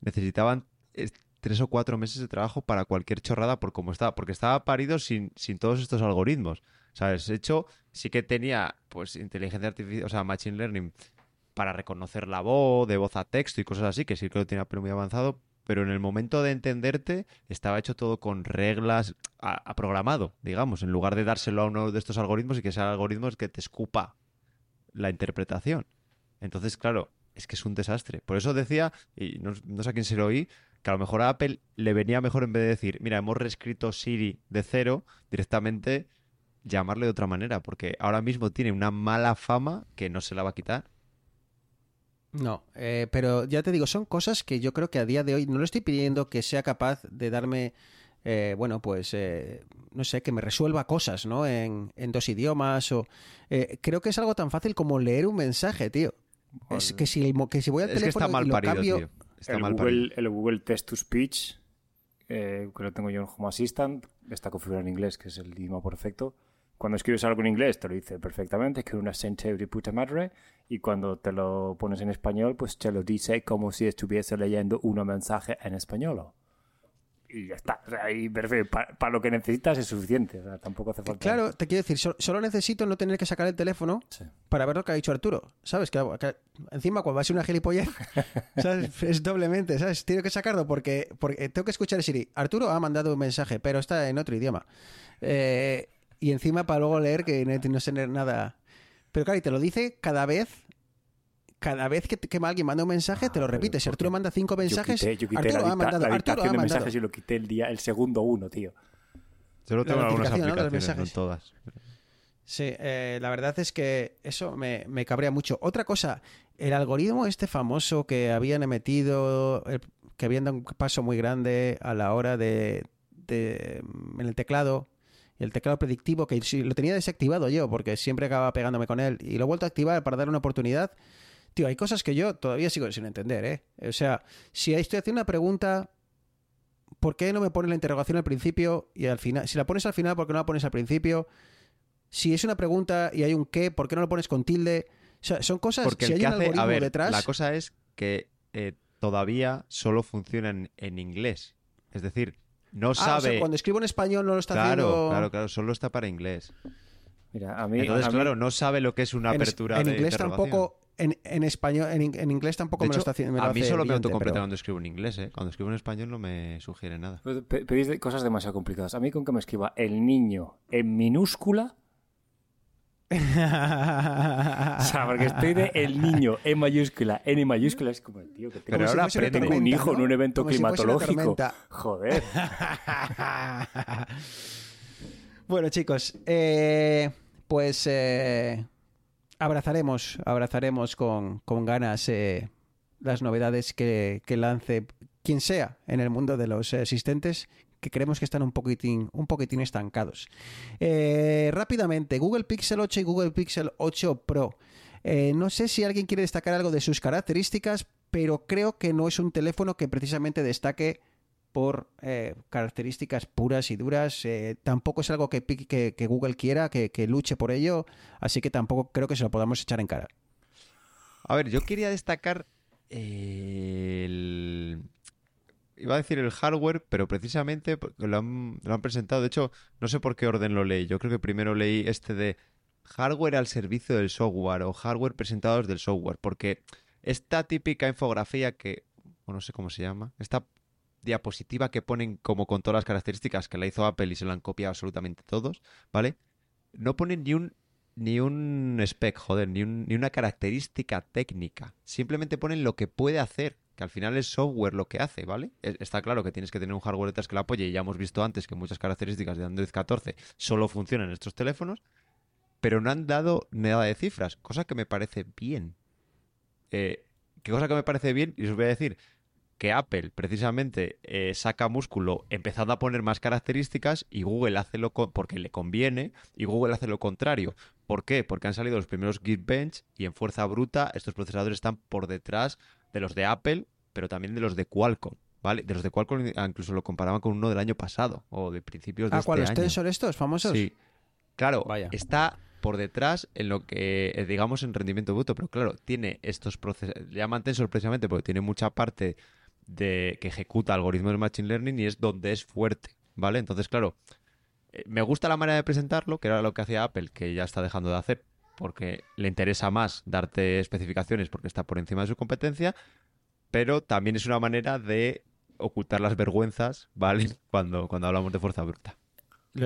necesitaban eh, tres o cuatro meses de trabajo para cualquier chorrada por cómo estaba, porque estaba parido sin, sin todos estos algoritmos. ¿Sabes? De hecho, sí que tenía, pues, inteligencia artificial, o sea, machine learning para reconocer la voz, de voz a texto y cosas así, que sí que lo tenía pero muy avanzado, pero en el momento de entenderte estaba hecho todo con reglas, a, programado, digamos, en lugar de dárselo a uno de estos algoritmos y que sea algoritmo que te escupa la interpretación. Entonces, claro, es que es un desastre. Por eso decía, y no, no sé a quién se lo oí, que a lo mejor a Apple le venía mejor en vez de decir, mira, hemos reescrito Siri de cero, directamente llamarle de otra manera, porque ahora mismo tiene una mala fama que no se la va a quitar. No, eh, pero ya te digo, son cosas que yo creo que a día de hoy no le estoy pidiendo que sea capaz de darme, eh, bueno, pues, eh, no sé, que me resuelva cosas, ¿no? En, en dos idiomas o... eh, creo que es algo tan fácil como leer un mensaje, tío. Es que si, el que si voy al Es que está mal y lo parido, cambio... tío. Está el, mal Google, parido. el Google Text to Speech, eh, que lo tengo yo en Home Assistant, está configurado en inglés, que es el idioma perfecto. Cuando escribes algo en inglés te lo dice perfectamente, que es una sente de puta madre, y cuando te lo pones en español, pues te lo dice como si estuviese leyendo un mensaje en español. Y ya está. O sea, y perfecto. Para lo que necesitas es suficiente. O sea, tampoco hace falta. Claro, te quiero decir, so- solo necesito no tener que sacar el teléfono Sí. para ver lo que ha dicho Arturo. ¿Sabes? Que, que encima cuando va a ser una gilipollez, ¿sabes? es doblemente, ¿sabes? Tengo que sacarlo porque, porque tengo que escuchar a Siri. Arturo ha mandado un mensaje, pero está en otro idioma. Eh, y encima para luego leer que no, no sé nada. Pero claro, y te lo dice cada vez. Cada vez que, que alguien manda un mensaje, te lo Ah, repite. Si Arturo manda cinco Yo mensajes, quité, yo quité Arturo la, ha mandado. la Arturo ha de mandado. mensajes y lo quité el día, el segundo uno, tío. Yo lo tengo en algunas aplicaciones, no todas. Sí, eh, la verdad es que eso me, me cabrea mucho. Otra cosa, el algoritmo este famoso que habían metido, el- que habían dado un paso muy grande a la hora de, de- en el teclado, y el teclado predictivo, que lo tenía desactivado yo, porque siempre acababa pegándome con él, y lo he vuelto a activar para dar una oportunidad. Tío, hay cosas que yo todavía sigo sin entender, ¿eh? O sea, si estoy haciendo una pregunta, ¿por qué no me pones la interrogación al principio y al final? Si la pones al final, ¿por qué no la pones al principio? Si es una pregunta y hay un qué, ¿por qué no lo pones con tilde? O sea, son cosas. Porque si el hay que un hace, algoritmo a ver, detrás. la cosa es que eh, todavía solo funciona en, en inglés. Es decir, no Ah, o sea, sabe. cuando escribo en español no lo está claro, haciendo. claro, claro, solo está para inglés. Mira, a mí. Entonces, a mí- claro, no sabe lo que es una en, apertura en de inglés tampoco. En, en español, en, in- en inglés tampoco De me lo está haciendo. me lo a mí solo me autocompleta pero- cuando escribo en inglés, ¿eh? Cuando escribo en español no me sugiere nada. Pe- pe- Pedís cosas demasiado complicadas. A mí con que me escriba el niño en minúscula. O sea, porque estoy de el niño en mayúscula, N mayúscula, es como el tío que tengo, Pero ahora aprende. tengo un hijo en un evento Como si climatológico. Joder. bueno, chicos, eh, pues eh, abrazaremos, abrazaremos con, con ganas eh, las novedades que, que lance quien sea en el mundo de los asistentes que creemos que están un poquitín, un poquitín estancados. Eh, rápidamente, Google Pixel 8 y Google Pixel 8 Pro. Eh, no sé si alguien quiere destacar algo de sus características, pero creo que no es un teléfono que precisamente destaque por eh, características puras y duras. Tampoco es algo que, Google quiera, que, que luche por ello, así que tampoco creo que se lo podamos echar en cara. A ver, yo quería destacar el... iba a decir el hardware, pero precisamente lo han, lo han presentado. De hecho, no sé por qué orden lo leí. Yo creo que primero leí este de hardware al servicio del software o hardware presentados del software, porque esta típica infografía que, o no sé cómo se llama, esta diapositiva que ponen como con todas las características que la hizo Apple y se la han copiado absolutamente todos, ¿vale? No ponen ni un ni un spec, joder, ni, un- ni una característica técnica. Simplemente ponen lo que puede hacer, que al final es software lo que hace, ¿vale? Es- Está claro que tienes que tener un hardware detrás que lo apoye y ya hemos visto antes que muchas características de Android 14 solo funcionan en estos teléfonos, pero no han dado nada de cifras, cosa que me parece bien. Eh, ¿Qué cosa que me parece bien? Y os voy a decir que Apple precisamente eh, saca músculo empezando a poner más características y Google hace lo porque le conviene y Google hace lo contrario. ¿Por qué? Porque han salido los primeros Geekbench y en fuerza bruta estos procesadores están por detrás de los de Apple, pero también de los de Qualcomm. ¿Vale? De los de Qualcomm ah, incluso lo comparaban con uno del año pasado o de principios de Ah, este ¿cuál? ¿Los año. Tensor estos famosos? Sí. Claro, Vaya. está por detrás en lo que, eh, digamos, en rendimiento bruto, pero claro, tiene estos procesos, le llaman Tensor precisamente porque tiene mucha parte de que ejecuta algoritmos de Machine Learning y es donde es fuerte, ¿vale? Entonces, claro, eh, me gusta la manera de presentarlo, que era lo que hacía Apple, que ya está dejando de hacer, porque le interesa más darte especificaciones porque está por encima de su competencia, pero también es una manera de ocultar las vergüenzas, ¿vale? Cuando, cuando hablamos de fuerza bruta.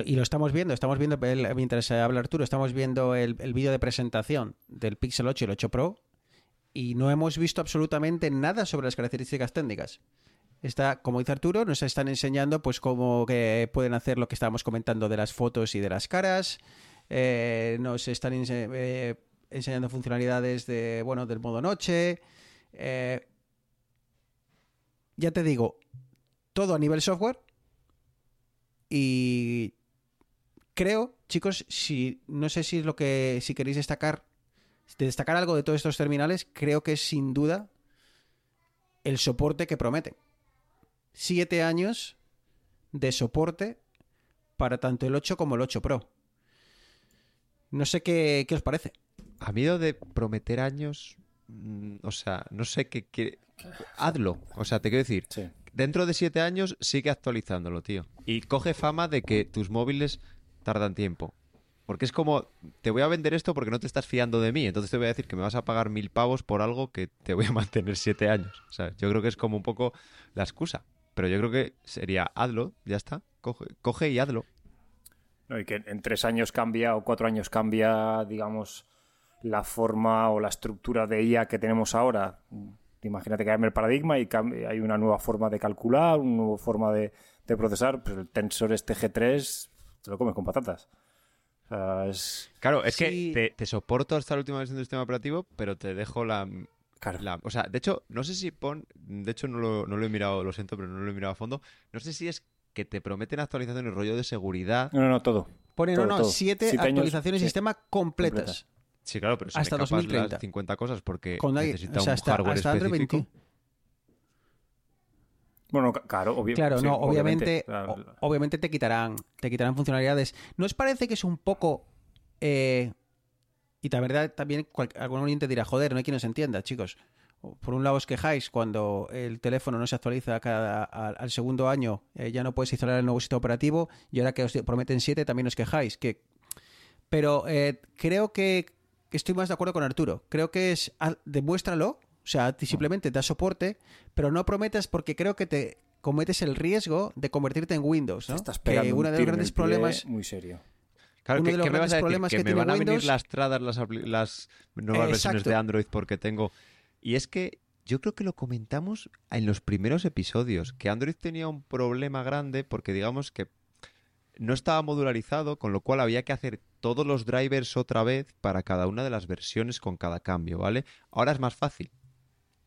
Y lo estamos viendo, estamos viendo, mientras habla Arturo, estamos viendo el, el vídeo de presentación del Pixel 8 y el 8 Pro y no hemos visto absolutamente nada sobre las características técnicas. Está, como dice Arturo, nos están enseñando pues cómo pueden hacer lo que estábamos comentando de las fotos y de las caras. Eh, nos están eh, enseñando funcionalidades de bueno del modo noche. Eh, ya te digo, todo a nivel software. Y creo, chicos, si no sé si es lo que si queréis destacar de destacar algo de todos estos terminales, creo que es sin duda el soporte que prometen. Siete años de soporte para tanto el 8 como el 8 Pro. No sé qué, qué os parece. A mí lo de prometer años, mm, o sea, no sé qué quiere... Hazlo. O sea, te quiero decir, Sí. dentro de siete años sigue actualizándolo, tío. Y coge fama de que tus móviles tardan tiempo. Porque es como, te voy a vender esto porque no te estás fiando de mí. Entonces te voy a decir que me vas a pagar mil pavos por algo que te voy a mantener siete años. O sea, yo creo que es como un poco la excusa. Pero yo creo que sería, hazlo, ya está. Coge, coge y hazlo. No, y que en tres años cambia o cuatro años cambia, digamos, la forma o la estructura de IA que tenemos ahora. Imagínate que cambia el paradigma y hay una nueva forma de calcular, una nueva forma de, de procesar. Pues el tensor este G3 te lo comes con patatas. O sea, es... Claro, es Sí. que te, te soporto hasta la última versión del sistema operativo, pero te dejo la, Claro. la- O sea, de hecho, no sé si pon. De hecho, no lo, no lo he mirado, lo siento, pero no lo he mirado a fondo. No sé si es que te prometen actualizaciones rollo de seguridad. No, no, no, todo. Ponen Todo, no, todo. siete actualizaciones de sí. sistema completas. Sí, claro, pero se Hasta me escapas 2030. las 50 cosas porque Con la- necesita o sea, un hasta, hardware hasta específico. 20. Bueno, claro, obvi- Claro, sí, no, obviamente, obviamente te quitarán, te quitarán funcionalidades. ¿No os parece que es un poco eh, y la verdad también cual- algún oyente dirá, joder, no hay quien os entienda, chicos. Por un lado os quejáis cuando el teléfono no se actualiza cada, al, al segundo año, eh, ya no puedes instalar el nuevo sistema operativo y ahora que os prometen siete también os quejáis. Que... Pero eh, creo que, que estoy más de acuerdo con Arturo. Creo que es, demuéstralo, o sea, simplemente da soporte, pero no prometas porque creo que te cometes el riesgo de convertirte en Windows, ¿no? Estás que uno un de los grandes problemas muy serio. Claro, Uno ¿qué, de los qué me vas grandes a decir? problemas Que, que me tiene van a venir Windows- lastradas las, las nuevas versiones de Android porque tengo... Y es que yo creo que lo comentamos en los primeros episodios, que Android tenía un problema grande porque digamos que no estaba modularizado, con lo cual había que hacer todos los drivers otra vez para cada una de las versiones con cada cambio, ¿vale? Ahora es más fácil.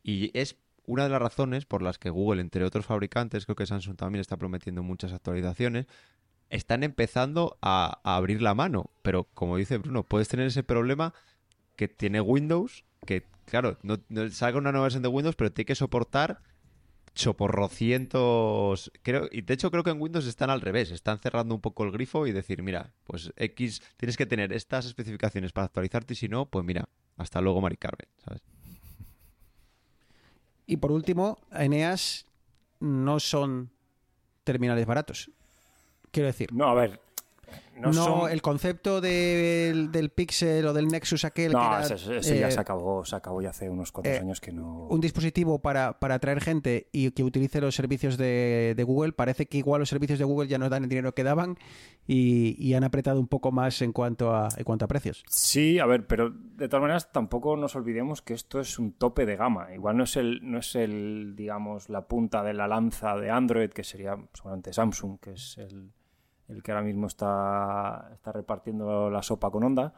Y es una de las razones por las que Google, entre otros fabricantes, creo que Samsung también está prometiendo muchas actualizaciones, están empezando a, a abrir la mano. Pero como dice Bruno, puedes tener ese problema que tiene Windows, que claro, no, no salga una nueva versión de Windows, pero tiene que soportar choporrocientos creo y de hecho creo que en Windows están al revés están cerrando un poco el grifo y decir mira pues X tienes que tener estas especificaciones para actualizarte y si no pues mira hasta luego Mari Carmen ¿sabes? Y por último, Eneas no son terminales baratos. Quiero decir, No, a ver. No, no, son- el concepto del, del Pixel o del Nexus aquel que No, era, ese, ese ya eh, se acabó, se acabó ya hace unos cuantos eh, años que no. un dispositivo para, para atraer gente y que utilice los servicios de, de Google, parece que igual los servicios de Google ya no dan el dinero que daban y, y han apretado un poco más en cuanto a, en cuanto a precios. Sí, a ver, pero de todas maneras tampoco nos olvidemos que esto es un tope de gama. Igual no es el, no es el, digamos, la punta de la lanza de Android, que sería seguramente Samsung, que es el, el que ahora mismo está, está repartiendo la sopa con onda.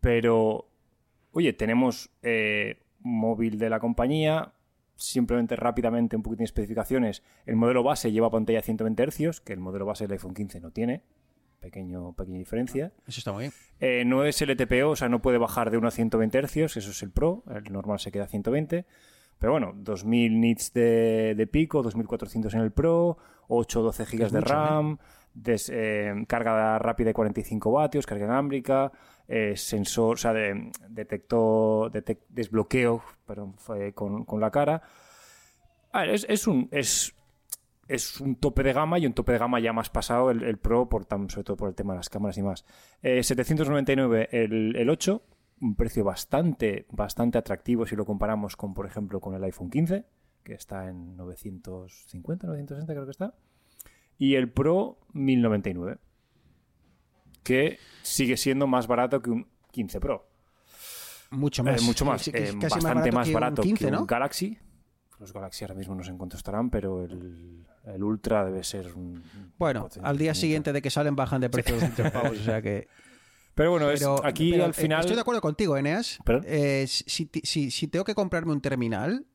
Pero, oye, tenemos eh, móvil de la compañía, simplemente rápidamente un poquitín de especificaciones. El modelo base lleva pantalla 120 Hz, que el modelo base del iPhone 15 no tiene. Pequeño, pequeña diferencia. Eso está muy bien. Eh, no es LTPO, o sea, no puede bajar de 1 a 120 Hz, eso es el Pro, el normal se queda a 120. Pero bueno, 2000 nits de, de pico, 2400 en el Pro, 8 o 12 GB de ¿eh? Des- eh, carga rápida de 45 vatios, carga inalámbrica, eh, sensor, o sea, de- detector, detec- desbloqueo perdón, con, con la cara. Es, es un. Es, es un tope de gama y un tope de gama ya más pasado el, el Pro, por, sobre todo por el tema de las cámaras y más. Eh, 799 el, el 8, un precio bastante, bastante atractivo si lo comparamos con, por ejemplo, con el iPhone 15, que está en 950, 960 creo que está. Y el Pro 1099, que sigue siendo más barato que un 15 Pro. Mucho Eh, más. mucho más, Sí, eh, bastante más que un barato, 15, que un ¿no? Galaxy. Los Galaxy ahora mismo no sé en cuánto estarán, pero el, el Ultra debe ser un... Bueno, al día siguiente de que salen bajan de precio 200 pavos, o sea que... Pero bueno, es- aquí pero, al eh, final... Estoy de acuerdo contigo, Eneas. Eh, si, si- si tengo que comprarme un terminal,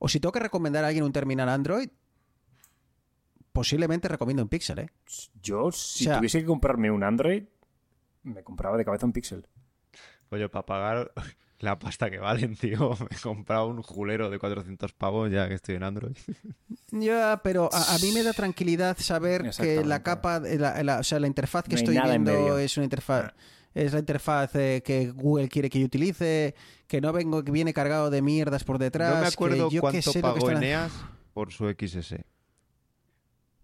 o si tengo que recomendar a alguien un terminal Android, posiblemente recomiendo un Pixel, ¿eh? Yo, si O sea- tuviese que comprarme un Android, me compraba de cabeza un Pixel. Oye, para pagar la pasta que valen, tío, me he comprado un julero de 400 pavos ya que estoy en Android. Ya, pero a, a mí me da tranquilidad saber que la capa, la, la- o sea, la interfaz que No estoy viendo es una interfaz, es la interfaz eh, que Google quiere que yo utilice, que no vengo, que viene cargado de mierdas por detrás. no me acuerdo que yo cuánto sé pagó están- Eneas por su XS.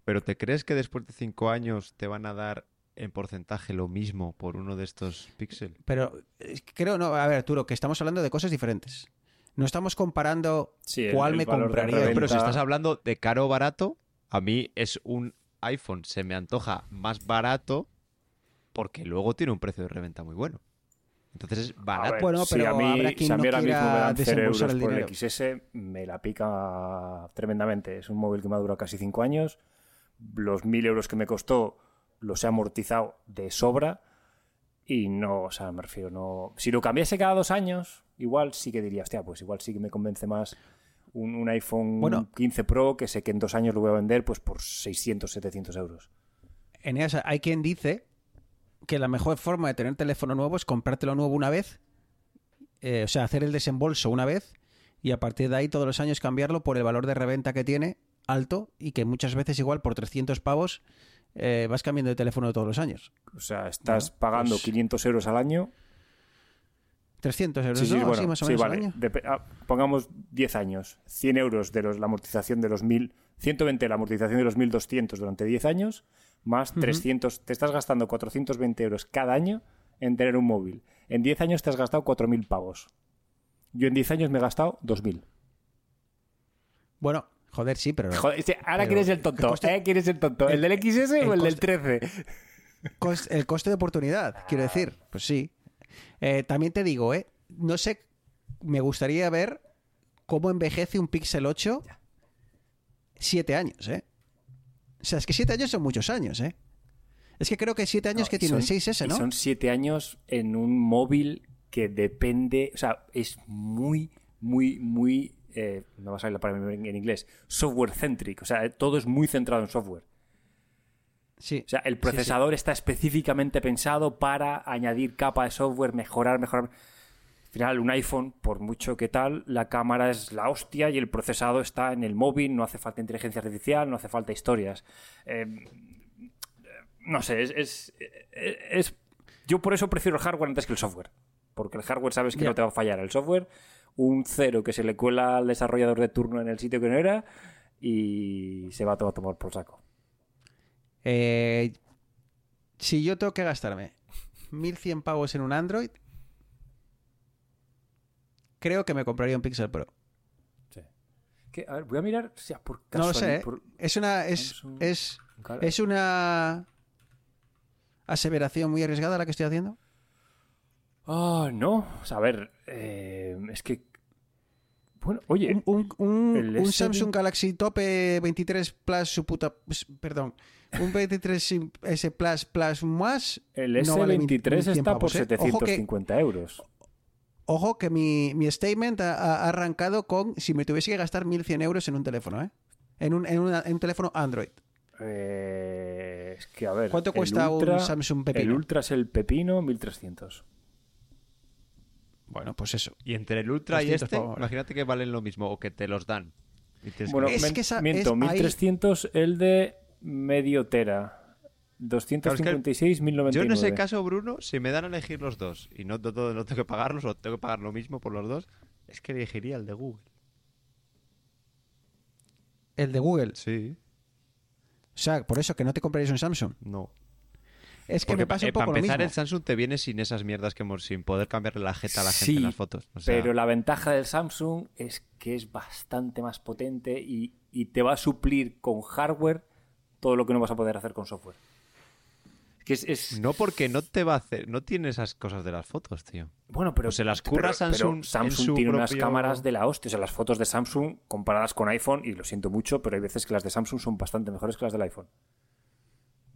Pero ¿te crees que después de 5 años te van a dar en porcentaje lo mismo por uno de estos Pixel? Pero creo, no, a ver, Arturo, que estamos hablando de cosas diferentes. No estamos comparando Sí, cuál el me compraría. Pero si estás hablando de caro o barato, a mí es un iPhone, se me antoja más barato porque luego tiene un precio de reventa muy bueno. Entonces es A barato. ver, Bueno, si pero a mí, habrá quien si a mí no ahora mismo me dan 0 desembolsar euros el por el. XS, me la pica tremendamente. Es un móvil que me ha durado casi 5 años. Los 1000 euros que me costó los he amortizado de sobra. Y no, o sea, me refiero, no. Si lo cambiase cada dos años, igual sí que diría, hostia, pues igual sí que me convence más un, un iPhone Bueno. 15 Pro que sé que en dos años lo voy a vender pues por 600, 700 euros. Eneas, hay quien dice que la mejor forma de tener teléfono nuevo es comprártelo nuevo una vez, eh, o sea, hacer el desembolso una vez y a partir de ahí todos los años cambiarlo por el valor de reventa que tiene alto y que muchas veces igual por 300 pavos eh, vas cambiando de teléfono todos los años. O sea, estás Bueno, pagando pues- 500 euros al año 300 euros, Sí, sí, ¿no? bueno, Así más o sí, menos al vale. año. Dep- ah, pongamos 10 años, 100 euros de los, la amortización de los 1000, 120 la amortización de los 1200 durante 10 años, más 300, te estás gastando 420 euros cada año en tener un móvil. En 10 años te has gastado 4000 pavos. Yo en 10 años me he gastado 2000. Bueno, joder, sí, pero Joder, ahora Pero, quién es el ¿qué tonto, coste- ¿eh? ¿Quién es el tonto? ¿El del XS o el el del coste- 13? cos- el coste de oportunidad, quiero decir, pues sí. Eh, también te digo, ¿eh? No sé, me gustaría ver cómo envejece un Pixel 8 siete años, ¿eh? O sea, es que siete años son muchos años, ¿eh? Es que creo que siete años No, que tiene el son- 6S, y ¿no? Son siete años en un móvil que depende, o sea, es muy, muy, muy, eh, no va a salir la palabra en inglés, software centric, o sea, todo es muy centrado en software. Sí. O sea, el procesador está específicamente pensado para añadir capa de software, mejorar, mejorar. Al final, un iPhone, por mucho que tal, la cámara es la hostia y el procesado está en el móvil, no hace falta inteligencia artificial, no hace falta historias. Eh, no sé, es, es, es- Yo por eso prefiero el hardware antes que el software. Porque el hardware sabes que no te va a fallar. El software, un cero que se le cuela al desarrollador de turno en el sitio que no era y se va todo a tomar por saco. Eh, si yo tengo que gastarme 1100 pavos en un Android, creo que me compraría un Pixel Pro. Que, a ver, voy a mirar si a por No lo sé. ¿eh? por- Es una es, es es una aseveración muy arriesgada la que estoy haciendo. Ah, no. O sea, a ver, eh, es que... Bueno, oye, Un, un- un- El un S20. Samsung Galaxy Tope 23 Plus su puta s- perdón, un 23 S Plus Plus más el no vale S23 100 está por pavos, ¿eh? Que- 750 euros. Ojo que mi, mi statement ha, ha arrancado con si me tuviese que gastar 1100 euros en un teléfono, ¿eh? En un, en una- en un teléfono Android. Eh, es que, a ver... ¿Cuánto el cuesta Ultra- un Samsung El Pepino? Ultra es el Pepino, 1300. Bueno, pues eso. Y entre el Ultra y 200 este, imagínate que valen lo mismo o que te los dan. Bueno, Es men- que esa- miento, es ahí- 1300 el de medio tera. 256, 1099. Yo en ese caso, Bruno, si me dan a elegir los dos y no, no, no tengo que pagarlos o tengo que pagar lo mismo por los dos, es que elegiría el de Google. El de Google. Sí, O sea, por eso que no te compraréis un Samsung. no. Es que Porque me pasa eh, un poco para lo empezar, mismo. el Samsung te viene sin esas mierdas que hemos, sin poder cambiarle la jeta a la gente Sí, en las fotos. O sea, Pero la ventaja del Samsung es que es bastante más potente y, y te va a suplir con hardware todo lo que no vas a poder hacer con software. Que es, es- No porque no te va a hacer, no tiene esas cosas de las fotos, tío. Bueno, pero Pues se las curra pero- pero Samsung en Samsung su tiene unas cámaras de la hostia. O sea, las fotos de Samsung comparadas con iPhone, y lo siento mucho, pero hay veces que las de Samsung son bastante mejores que las del iPhone.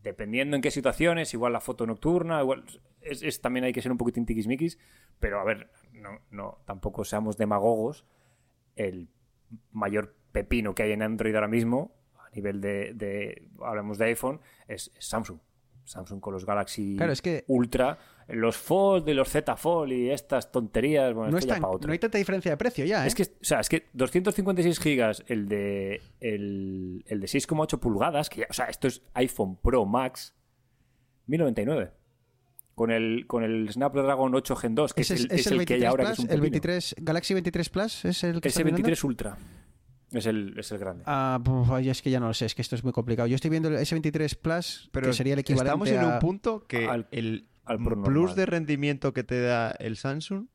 Dependiendo en qué situaciones, igual la foto nocturna, igual es, es- también hay que ser un poquitín tiquismiquis, pero a ver, no, no, tampoco seamos demagogos. El mayor pepino que hay en Android ahora mismo, a nivel de, de hablamos de iPhone, es, es Samsung. Samsung con los Galaxy Claro, es que- Ultra, los Fold y los Z Fold y estas tonterías, bueno, no, esto ya es tan- para otro. no hay tanta diferencia de precio ya, ¿eh? Es que, o sea, es que 256 gigas, el de, el, el de 6,8 pulgadas, que ya- o sea, esto es iPhone Pro Max, 1099. Con el, con el Snapdragon 8 Gen 2, que es, el, es el que hay 23 ahora, que Plus, es un el pepino. 23 Galaxy 23 Plus es el que Ese estás mirando? 23 Ultra. Es el, es el grande. Ah, ay, es que ya no lo sé, es que esto es muy complicado. Yo estoy viendo el S23 Plus, Pero que sería el equivalente estamos en a... un punto que al- el al plus de rendimiento que te da el Samsung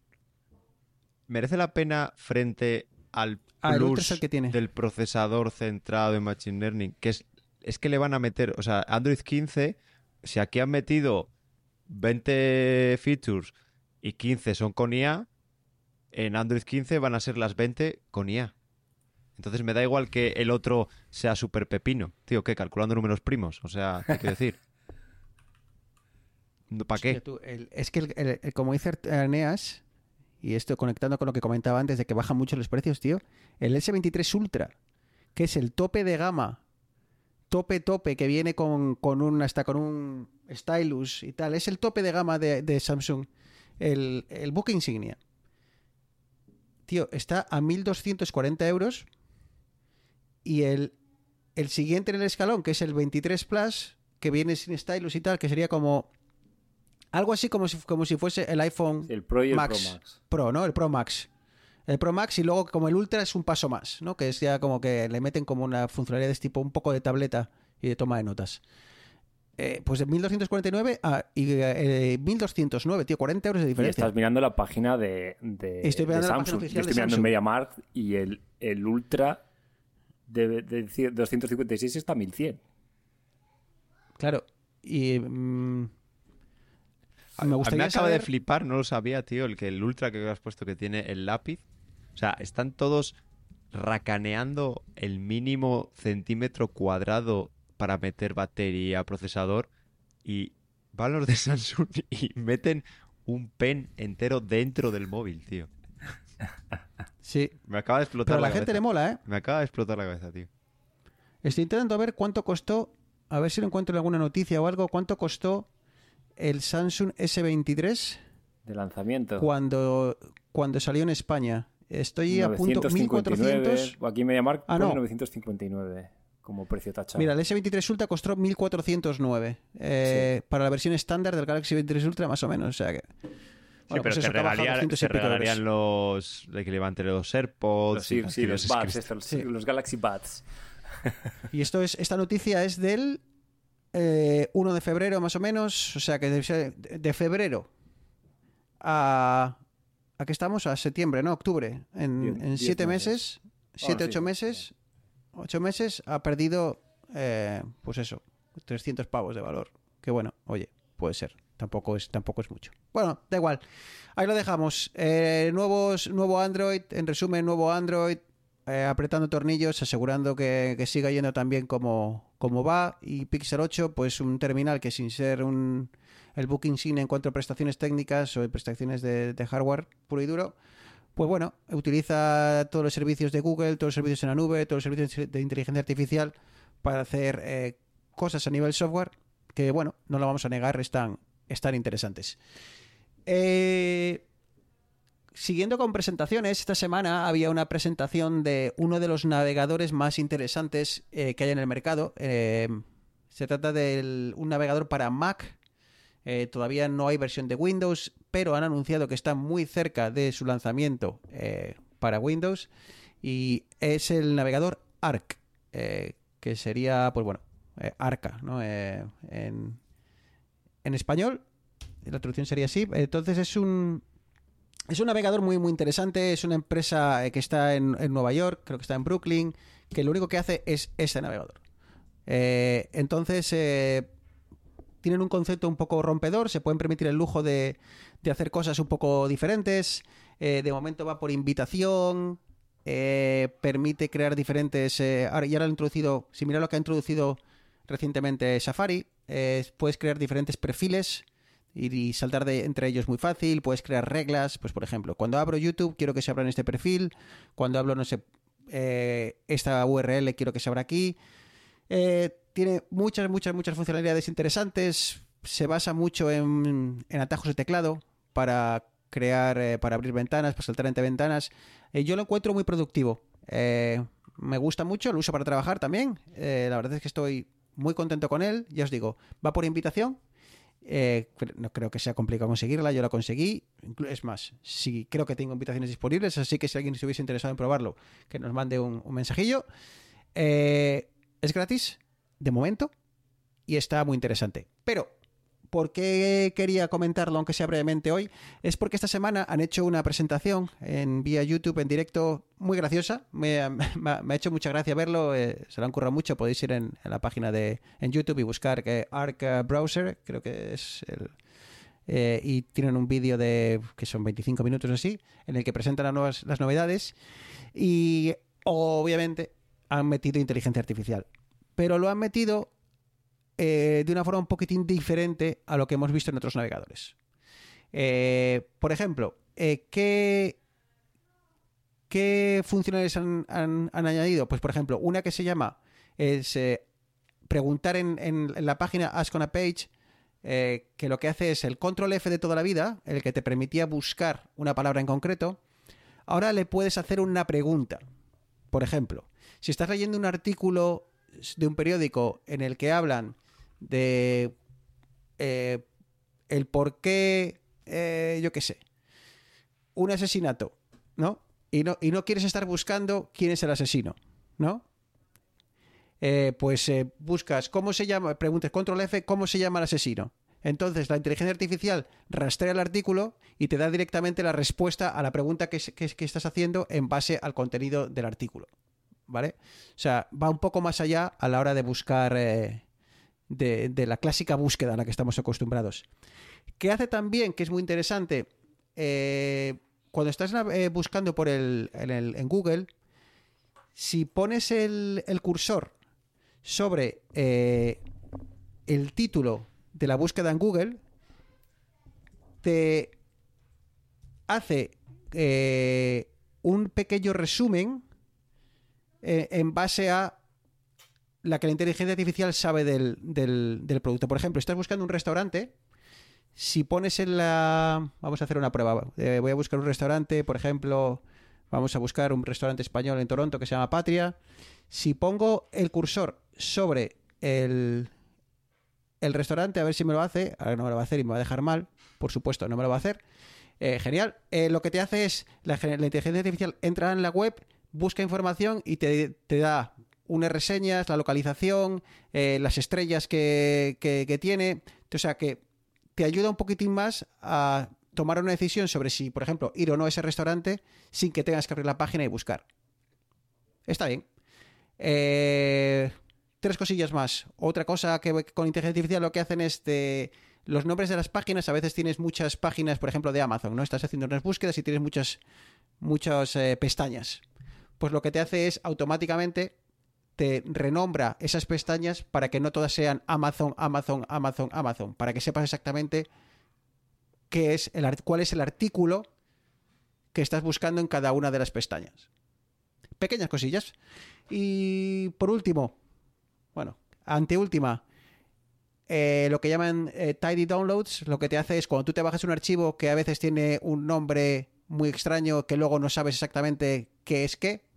merece la pena frente al Ah, plus el que tiene. del procesador centrado en Machine Learning, que es, es que le van a meter, o sea, Android 15, si aquí han metido 20 features y 15 son con IA, en Android 15 van a ser las 20 con IA. Entonces me da igual que el otro sea súper pepino. Tío, ¿qué? Calculando números primos. O sea, ¿qué quiero decir? ¿Para qué? es que, como dice Eneas, y esto conectando con lo que comentaba antes de que bajan mucho los precios, tío, el S23 Ultra, que es el tope de gama, tope tope, que viene con, con un, hasta con un stylus y tal, es el tope de gama de, de Samsung, el, el buque insignia. Tío, está a 1.240 euros y el, el siguiente en el escalón, que es el 23 Plus, que viene sin stylus y tal, que sería como algo así como si, como si fuese el iPhone El Pro y el Max. Pro Max. Pro, ¿no? El Pro Max. El Pro Max y luego como el Ultra es un paso más, ¿no? Que es ya como que le meten como una funcionalidad de este tipo un poco de tableta y de toma de notas. Eh, pues de 1249 a y, eh, 1209, tío, 40 euros de Y diferencia. estás mirando la página de, de, Estoy de mirando la página Samsung. oficial Yo estoy de mirando Samsung. en MediaMarkt y el, el Ultra de, de 256 está a 1100. Claro. Y mm, A- me a mí gustaría me acaba de flipar, no lo sabía, tío, el que el Ultra que has puesto que tiene el lápiz. O sea, están todos racaneando el mínimo centímetro cuadrado para meter batería, procesador. Y van los de Samsung y meten un pen entero dentro del móvil, tío. Sí. Me acaba de explotar Pero a la, la gente cabeza. le mola, ¿eh? Me acaba de explotar la cabeza, tío. Estoy intentando ver cuánto costó, a ver si lo encuentro en alguna noticia o algo, cuánto costó el Samsung S23 De lanzamiento. cuando, cuando salió en España. Estoy a punto 959. 1400. Aquí MediaMarkt Ah, pone no. 959 como precio tachado. Mira, el S23 Ultra costó 1409 eh, para la versión estándar del Galaxy 23 Ultra más o menos, o sea que Bueno, pero pues eso, regalarían, 200 y te pico euros. regalarían los de los AirPods Los, sí, sí, los los Buds, Crystal- estos, Sí. los Galaxy Buds. Y esto es, esta noticia es del eh, 1 de febrero más o menos, o sea que de de febrero a... ¿A qué estamos? A septiembre, ¿no? Octubre. En, Diez- en diez siete meses. meses, siete, sí, ocho sí. meses, ocho meses ha perdido, eh, pues eso, 300 pavos de valor. Que bueno, oye, puede ser. Tampoco es, tampoco es mucho. Bueno, da igual. Ahí lo dejamos. Eh, nuevos, nuevo Android, en resumen, nuevo Android, eh, apretando tornillos, asegurando que, que siga yendo tan bien como, como va. Y Pixel 8, pues un terminal que sin ser un, el book insignia en prestaciones técnicas o prestaciones de, de hardware puro y duro, pues bueno, utiliza todos los servicios de Google, todos los servicios en la nube, todos los servicios de inteligencia artificial para hacer eh, cosas a nivel software que, bueno, no lo vamos a negar, están, están interesantes. Eh, Siguiendo con presentaciones, esta semana había una presentación de uno de los navegadores más interesantes eh, que hay en el mercado. Eh, se trata de un navegador para Mac. Todavía no hay versión de Windows, pero han anunciado que está muy cerca de su lanzamiento para Windows. Y es el navegador Arc, que sería, pues bueno, Arca, ¿no? En español, la traducción sería así. Entonces es un, es un navegador muy, muy interesante. Es una empresa eh, que está en, en Nueva York, creo que está en Brooklyn, que lo único que hace es este navegador. Eh, entonces, eh, tienen un concepto un poco rompedor, se pueden permitir el lujo de, de hacer cosas un poco diferentes. De momento va por invitación, permite crear diferentes. ahora, y ahora han introducido, si mira lo que ha introducido recientemente Safari, eh, puedes crear diferentes perfiles y, saltar de, entre ellos muy fácil. Puedes crear reglas, pues por ejemplo, cuando abro YouTube quiero que se abra en este perfil, cuando hablo, no sé, eh, esta URL quiero que se abra aquí. Eh, tiene muchas, muchas, muchas funcionalidades interesantes. Se basa mucho en, en atajos de teclado para crear, para abrir ventanas, para saltar entre ventanas. Yo lo encuentro muy productivo. Me gusta mucho, lo uso para trabajar también. La verdad es que estoy muy contento con él. Ya os digo, va por invitación. Eh, no creo que sea complicado conseguirla, yo la conseguí. Es más, sí, creo que tengo invitaciones disponibles, así que si alguien estuviese interesado en probarlo, que nos mande un, un mensajillo. Eh, es gratis, de momento, y está muy interesante. Pero, ¿por qué quería comentarlo, aunque sea brevemente hoy? Es porque esta semana han hecho una presentación en vía YouTube en directo muy graciosa. Me, ha- hecho mucha gracia verlo, eh, se lo han currado mucho. Podéis ir en, la página de en YouTube y buscar que Arc eh, Browser, creo que es el. eh, y tienen un vídeo de que son 25 minutos así, en el que presentan las, nuevas, las novedades. Y obviamente han metido inteligencia artificial. Pero lo han metido eh, de una forma un poquitín diferente a lo que hemos visto en otros navegadores. Eh, por ejemplo, eh, ¿qué, ¿qué funcionalidades han, han- añadido? Pues, por ejemplo, una que se llama es preguntar en, en- en la página Ask on a Page, que lo que hace es el control F de toda la vida, el que te permitía buscar una palabra en concreto. Ahora le puedes hacer una pregunta. Por ejemplo, si estás leyendo un artículo de un periódico en el que hablan de eh, el por qué, eh, yo qué sé, un asesinato, ¿no? Y, ¿no? y no quieres estar buscando quién es el asesino, ¿no? Eh, pues buscas cómo se llama, preguntas control F, cómo se llama el asesino. Entonces la inteligencia artificial rastrea el artículo y te da directamente la respuesta a la pregunta que, que- estás haciendo en base al contenido del artículo. ¿Vale? O sea, va un poco más allá a la hora de buscar de, la clásica búsqueda a la que estamos acostumbrados. ¿Qué hace también, que es muy interesante, eh, cuando estás eh, buscando por el, en, Google, si pones el, cursor sobre eh, el título de la búsqueda en Google, te hace un pequeño resumen en base a la que la inteligencia artificial sabe del, del- producto. Por ejemplo, estás buscando un restaurante, si pones en la... Vamos a hacer una prueba. Eh, voy a buscar un restaurante, por ejemplo, vamos a buscar un restaurante español en Toronto que se llama Patria. Si pongo el cursor sobre el, el restaurante, a ver si me lo hace, ahora no me lo va a hacer y me va a dejar mal, por supuesto, no me lo va a hacer. Eh, genial. Eh, lo que te hace es, la, la inteligencia artificial entra en la web, busca información y te, te da unas reseñas, la localización, eh, las estrellas que, que- que tiene. O sea, que te ayuda un poquitín más a tomar una decisión sobre si, por ejemplo, ir o no a ese restaurante sin que tengas que abrir la página y buscar. Está bien. Eh, tres cosillas más. Otra cosa que con inteligencia artificial lo que hacen es de los nombres de las páginas. A veces tienes muchas páginas, por ejemplo, de Amazon, ¿no? Estás haciendo unas búsquedas y tienes muchas, muchas eh, pestañas. Pues lo que te hace es automáticamente te renombra esas pestañas para que no todas sean Amazon, Amazon, Amazon, Amazon, para que sepas exactamente qué es el, cuál es el artículo que estás buscando en cada una de las pestañas. Pequeñas cosillas. Y por último, bueno, anteúltima, eh, lo que llaman eh, tidy downloads, lo que te hace es cuando tú te bajas un archivo que a veces tiene un nombre muy extraño que luego no sabes exactamente qué es qué,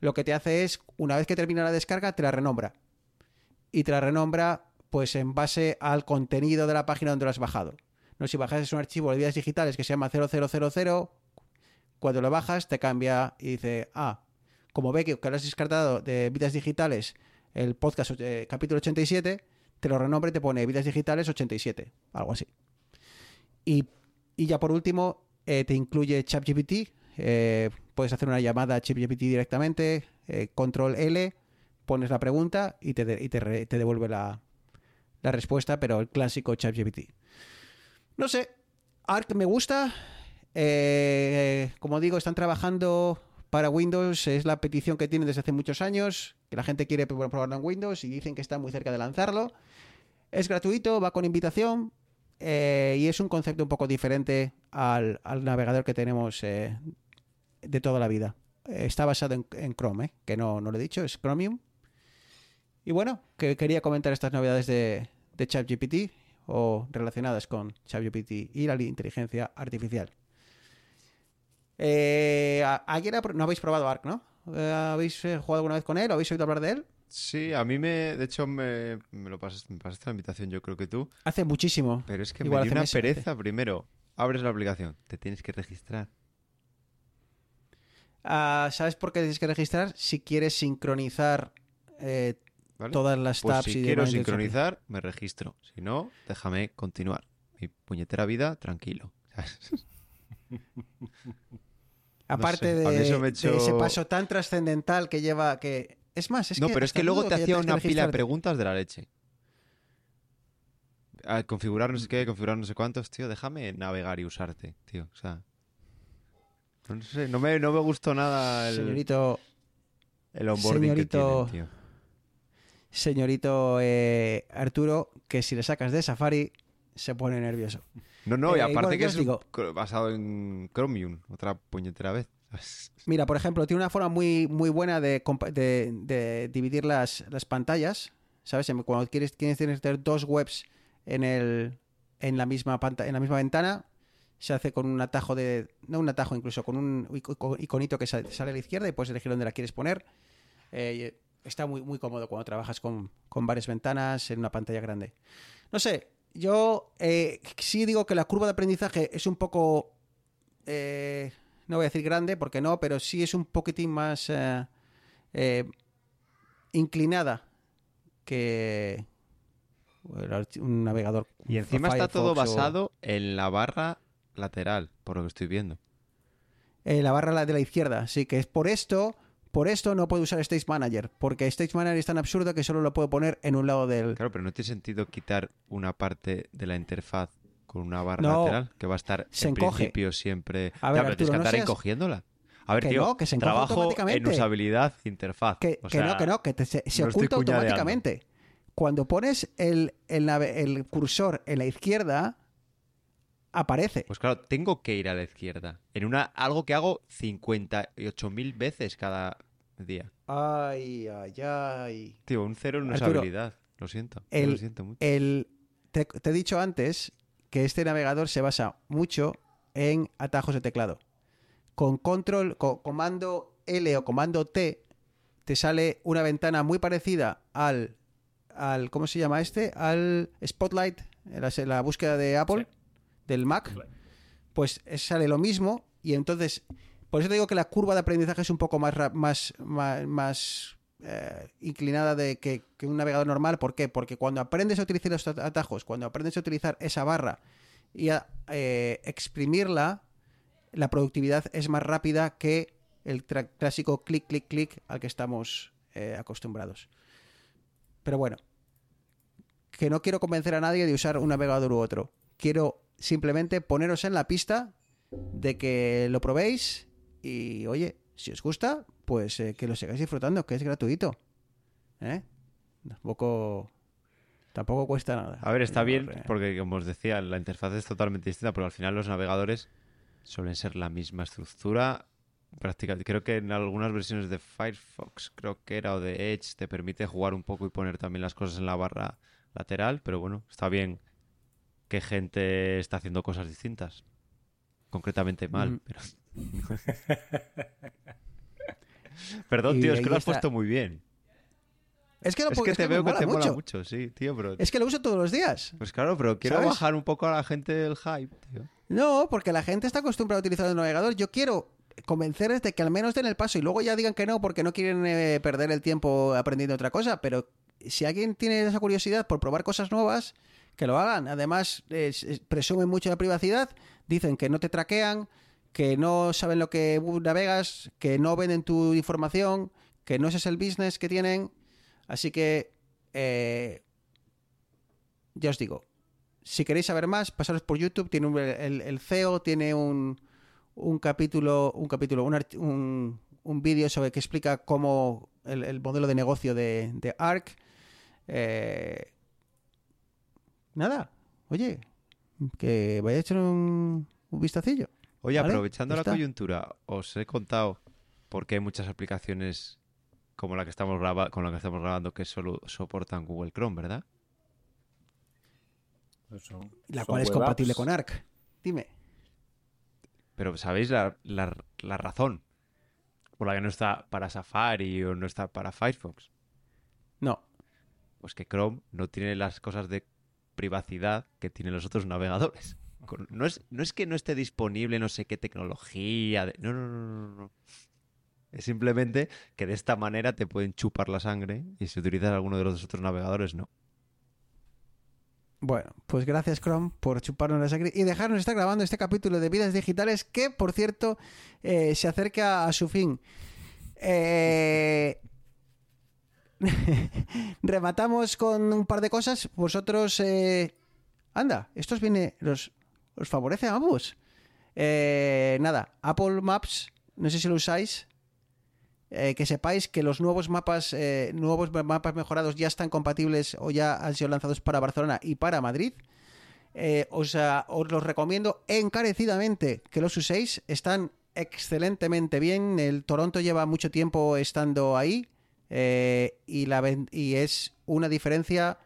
lo que te hace es, una vez que termina la descarga, te la renombra. Y te la renombra pues en base al contenido de la página donde lo has bajado. No si bajas un archivo de vidas digitales que se llama 0000, cuando lo bajas te cambia y dice, ah, como ve que, lo has descartado de vidas digitales el podcast eh, capítulo 87, te lo renombra y te pone vidas digitales 87, algo así. Y, y ya por último, eh, te incluye ChatGPT. eh, puedes hacer una llamada a ChatGPT directamente, eh, control L, pones la pregunta y te, y te, te devuelve la, la respuesta, pero el clásico ChatGPT. No sé, Arc me gusta. eh, como digo, están trabajando para Windows, es la petición que tienen desde hace muchos años, que la gente quiere pro- probarlo en Windows y dicen que está muy cerca de lanzarlo. Es gratuito, va con invitación eh, y es un concepto un poco diferente al, al navegador que tenemos de toda la vida. Eh, está basado en, en Chrome, eh, que no, no lo he dicho, es Chromium. Y bueno, que quería comentar estas novedades de, de ChatGPT o relacionadas con ChatGPT y la inteligencia artificial. Eh, ¿a- ¿Alguien ha pro- no habéis probado Arc, no? Eh, ¿Habéis eh, jugado alguna vez con él? ¿O habéis oído hablar de él? Sí, a mí me. De hecho, me, me lo pasaste, me pasaste la invitación, yo creo que tú. Hace muchísimo. Pero es que Igual me dio una meses, pereza. Primero, abres la aplicación, te tienes que registrar. Ah, ¿Sabes por qué tienes que registrar? Si quieres sincronizar eh, ¿vale? todas las Pues tabs si y quiero demás del sincronizar, me registro. Si no, déjame continuar. Mi puñetera vida, tranquilo. Aparte sé, de, eso ese paso tan trascendental que lleva que es más es no, que pero es que luego te hacía una pila de preguntas de la leche. A configurar no sé qué, configurar no sé cuántos, tío, déjame navegar y usarte, tío. O sea. No sé, no me, no me gustó nada el, señorito el onboarding señorito- que tienen, tío. señorito eh, Arturo que si le sacas de Safari se pone nervioso No, no, y Eh, aparte bueno, que es digo. basado en Chromium, otra puñetera vez. mira por ejemplo tiene una forma muy muy buena de, de- de dividir las, las pantallas sabes cuando quieres quieres tener dos webs en el en la misma panta- en la misma ventana se hace con un atajo de no un atajo incluso con un ico- iconito que sa- sale a la izquierda y puedes elegir dónde la quieres poner Eh, está muy, muy cómodo cuando trabajas con, con varias ventanas en una pantalla grande. No sé, yo eh, sí digo que la curva de aprendizaje es un poco... eh, no voy a decir grande, porque no, pero sí es un poquitín más inclinada que un navegador. Y encima está todo o- basado en la barra lateral, por lo que estoy viendo. Eh, la barra la de la izquierda, sí, que es por esto, por esto no puedo usar Stage Manager, porque Stage Manager es tan absurdo que solo lo puedo poner en un lado del... Claro, pero no tiene sentido quitar una parte de la interfaz con una barra No, lateral que va a estar se en encoge. principio siempre. A ver, pero tienes Arturo, que no andar seas- encogiéndola. A ver, Que tío, no, que se encoge trabajo en usabilidad interfaz. Que, O que no, que no, que te- se, se no estoy oculta automáticamente. Cuando pones el, el, nave- el cursor en la izquierda, aparece. Pues claro, tengo que ir a la izquierda. En una algo que hago 58.000 veces cada día. Ay, ay, ay. Tío, un cero en Arturo, usabilidad. Lo siento. el- lo siento mucho. El, te, te he dicho antes que este navegador se basa mucho en atajos de teclado. Con control, con comando L o comando T, te sale una ventana muy parecida al, al ¿cómo se llama este? Al Spotlight, la, la búsqueda de Apple, del Mac. pues sale lo mismo y entonces, por eso te digo que la curva de aprendizaje es un poco más, más, más, más, eh, inclinada de que, que un navegador normal. ¿Por qué? Porque cuando aprendes a utilizar los at- atajos, cuando aprendes a utilizar esa barra y a eh, exprimirla, la productividad es más rápida que el clásico clic, clic, clic al que estamos eh, acostumbrados. Pero bueno, que no quiero convencer a nadie de usar un navegador u otro. Quiero simplemente poneros en la pista de que lo probéis y, oye, si os gusta, pues eh, que lo sigáis disfrutando, que es gratuito. ¿Eh? Tampoco, tampoco cuesta nada. A ver, está bien Eh, porque, como os decía, la interfaz es totalmente distinta, pero al final los navegadores suelen ser la misma estructura. Prácticamente, creo que en algunas versiones de Firefox, creo que era, o de Edge, te permite jugar un poco y poner también las cosas en la barra lateral, pero bueno, está bien que gente está haciendo cosas distintas. Concretamente mal, Mm. pero... Perdón, tío, es que lo has está- puesto muy bien. Es que, lo Es que es te veo que te mola mucho. mucho, sí, tío, pero... Es que lo uso todos los días. Pues claro, pero quiero ¿Sabes? bajar un poco a la gente el hype, tío. No, porque la gente está acostumbrada a utilizar el navegador. Yo quiero convencerles de que al menos den el paso y luego ya digan que no porque no quieren eh, perder el tiempo aprendiendo otra cosa. Pero si alguien tiene esa curiosidad por probar cosas nuevas, que lo hagan. Además, es- es- presumen mucho de privacidad, dicen que no te traquean, que no saben lo que navegas, que no venden tu información, que no ese es el business que tienen. Así que, eh, ya os digo, si queréis saber más, pasaros por YouTube. Tiene un- el, CEO tiene un, un capítulo, un capítulo, un, un, un vídeo sobre que explica cómo el, el modelo de negocio de, de ARC. Eh, nada, oye, que vaya a echar un, un vistacillo. Oye, Vale, aprovechando la coyuntura, os he contado por qué hay muchas aplicaciones como la que estamos graba- con la que estamos grabando que solo soportan Google Chrome, ¿verdad? La Son cual es compatible apps. con ARC. Dime. Pero ¿sabéis la, la- la razón por la que no está para Safari o no está para Firefox? No. Pues que Chrome no tiene las cosas de privacidad que tienen los otros navegadores. No es, no es que no esté disponible no sé qué tecnología. de- No, no, no, no, no. Es simplemente que de esta manera te pueden chupar la sangre y si utilizas alguno de los otros navegadores, no. Bueno, pues gracias Chrome por chuparnos la sangre y dejarnos estar grabando este capítulo de Vidas Digitales que, por cierto, eh, se acerca a su fin. Eh, Rematamos con un par de cosas. Vosotros, eh, anda, esto os viene, os, os favorece a ambos. Eh, nada, Apple Maps, no sé si lo usáis. Eh, que sepáis que los nuevos mapas, eh, nuevos mapas mejorados ya están compatibles o ya han sido lanzados para Barcelona y para Madrid. Os, os los recomiendo encarecidamente que los uséis. Están excelentemente bien. El Toronto lleva mucho tiempo estando ahí eh, y, la, ven- y es una diferencia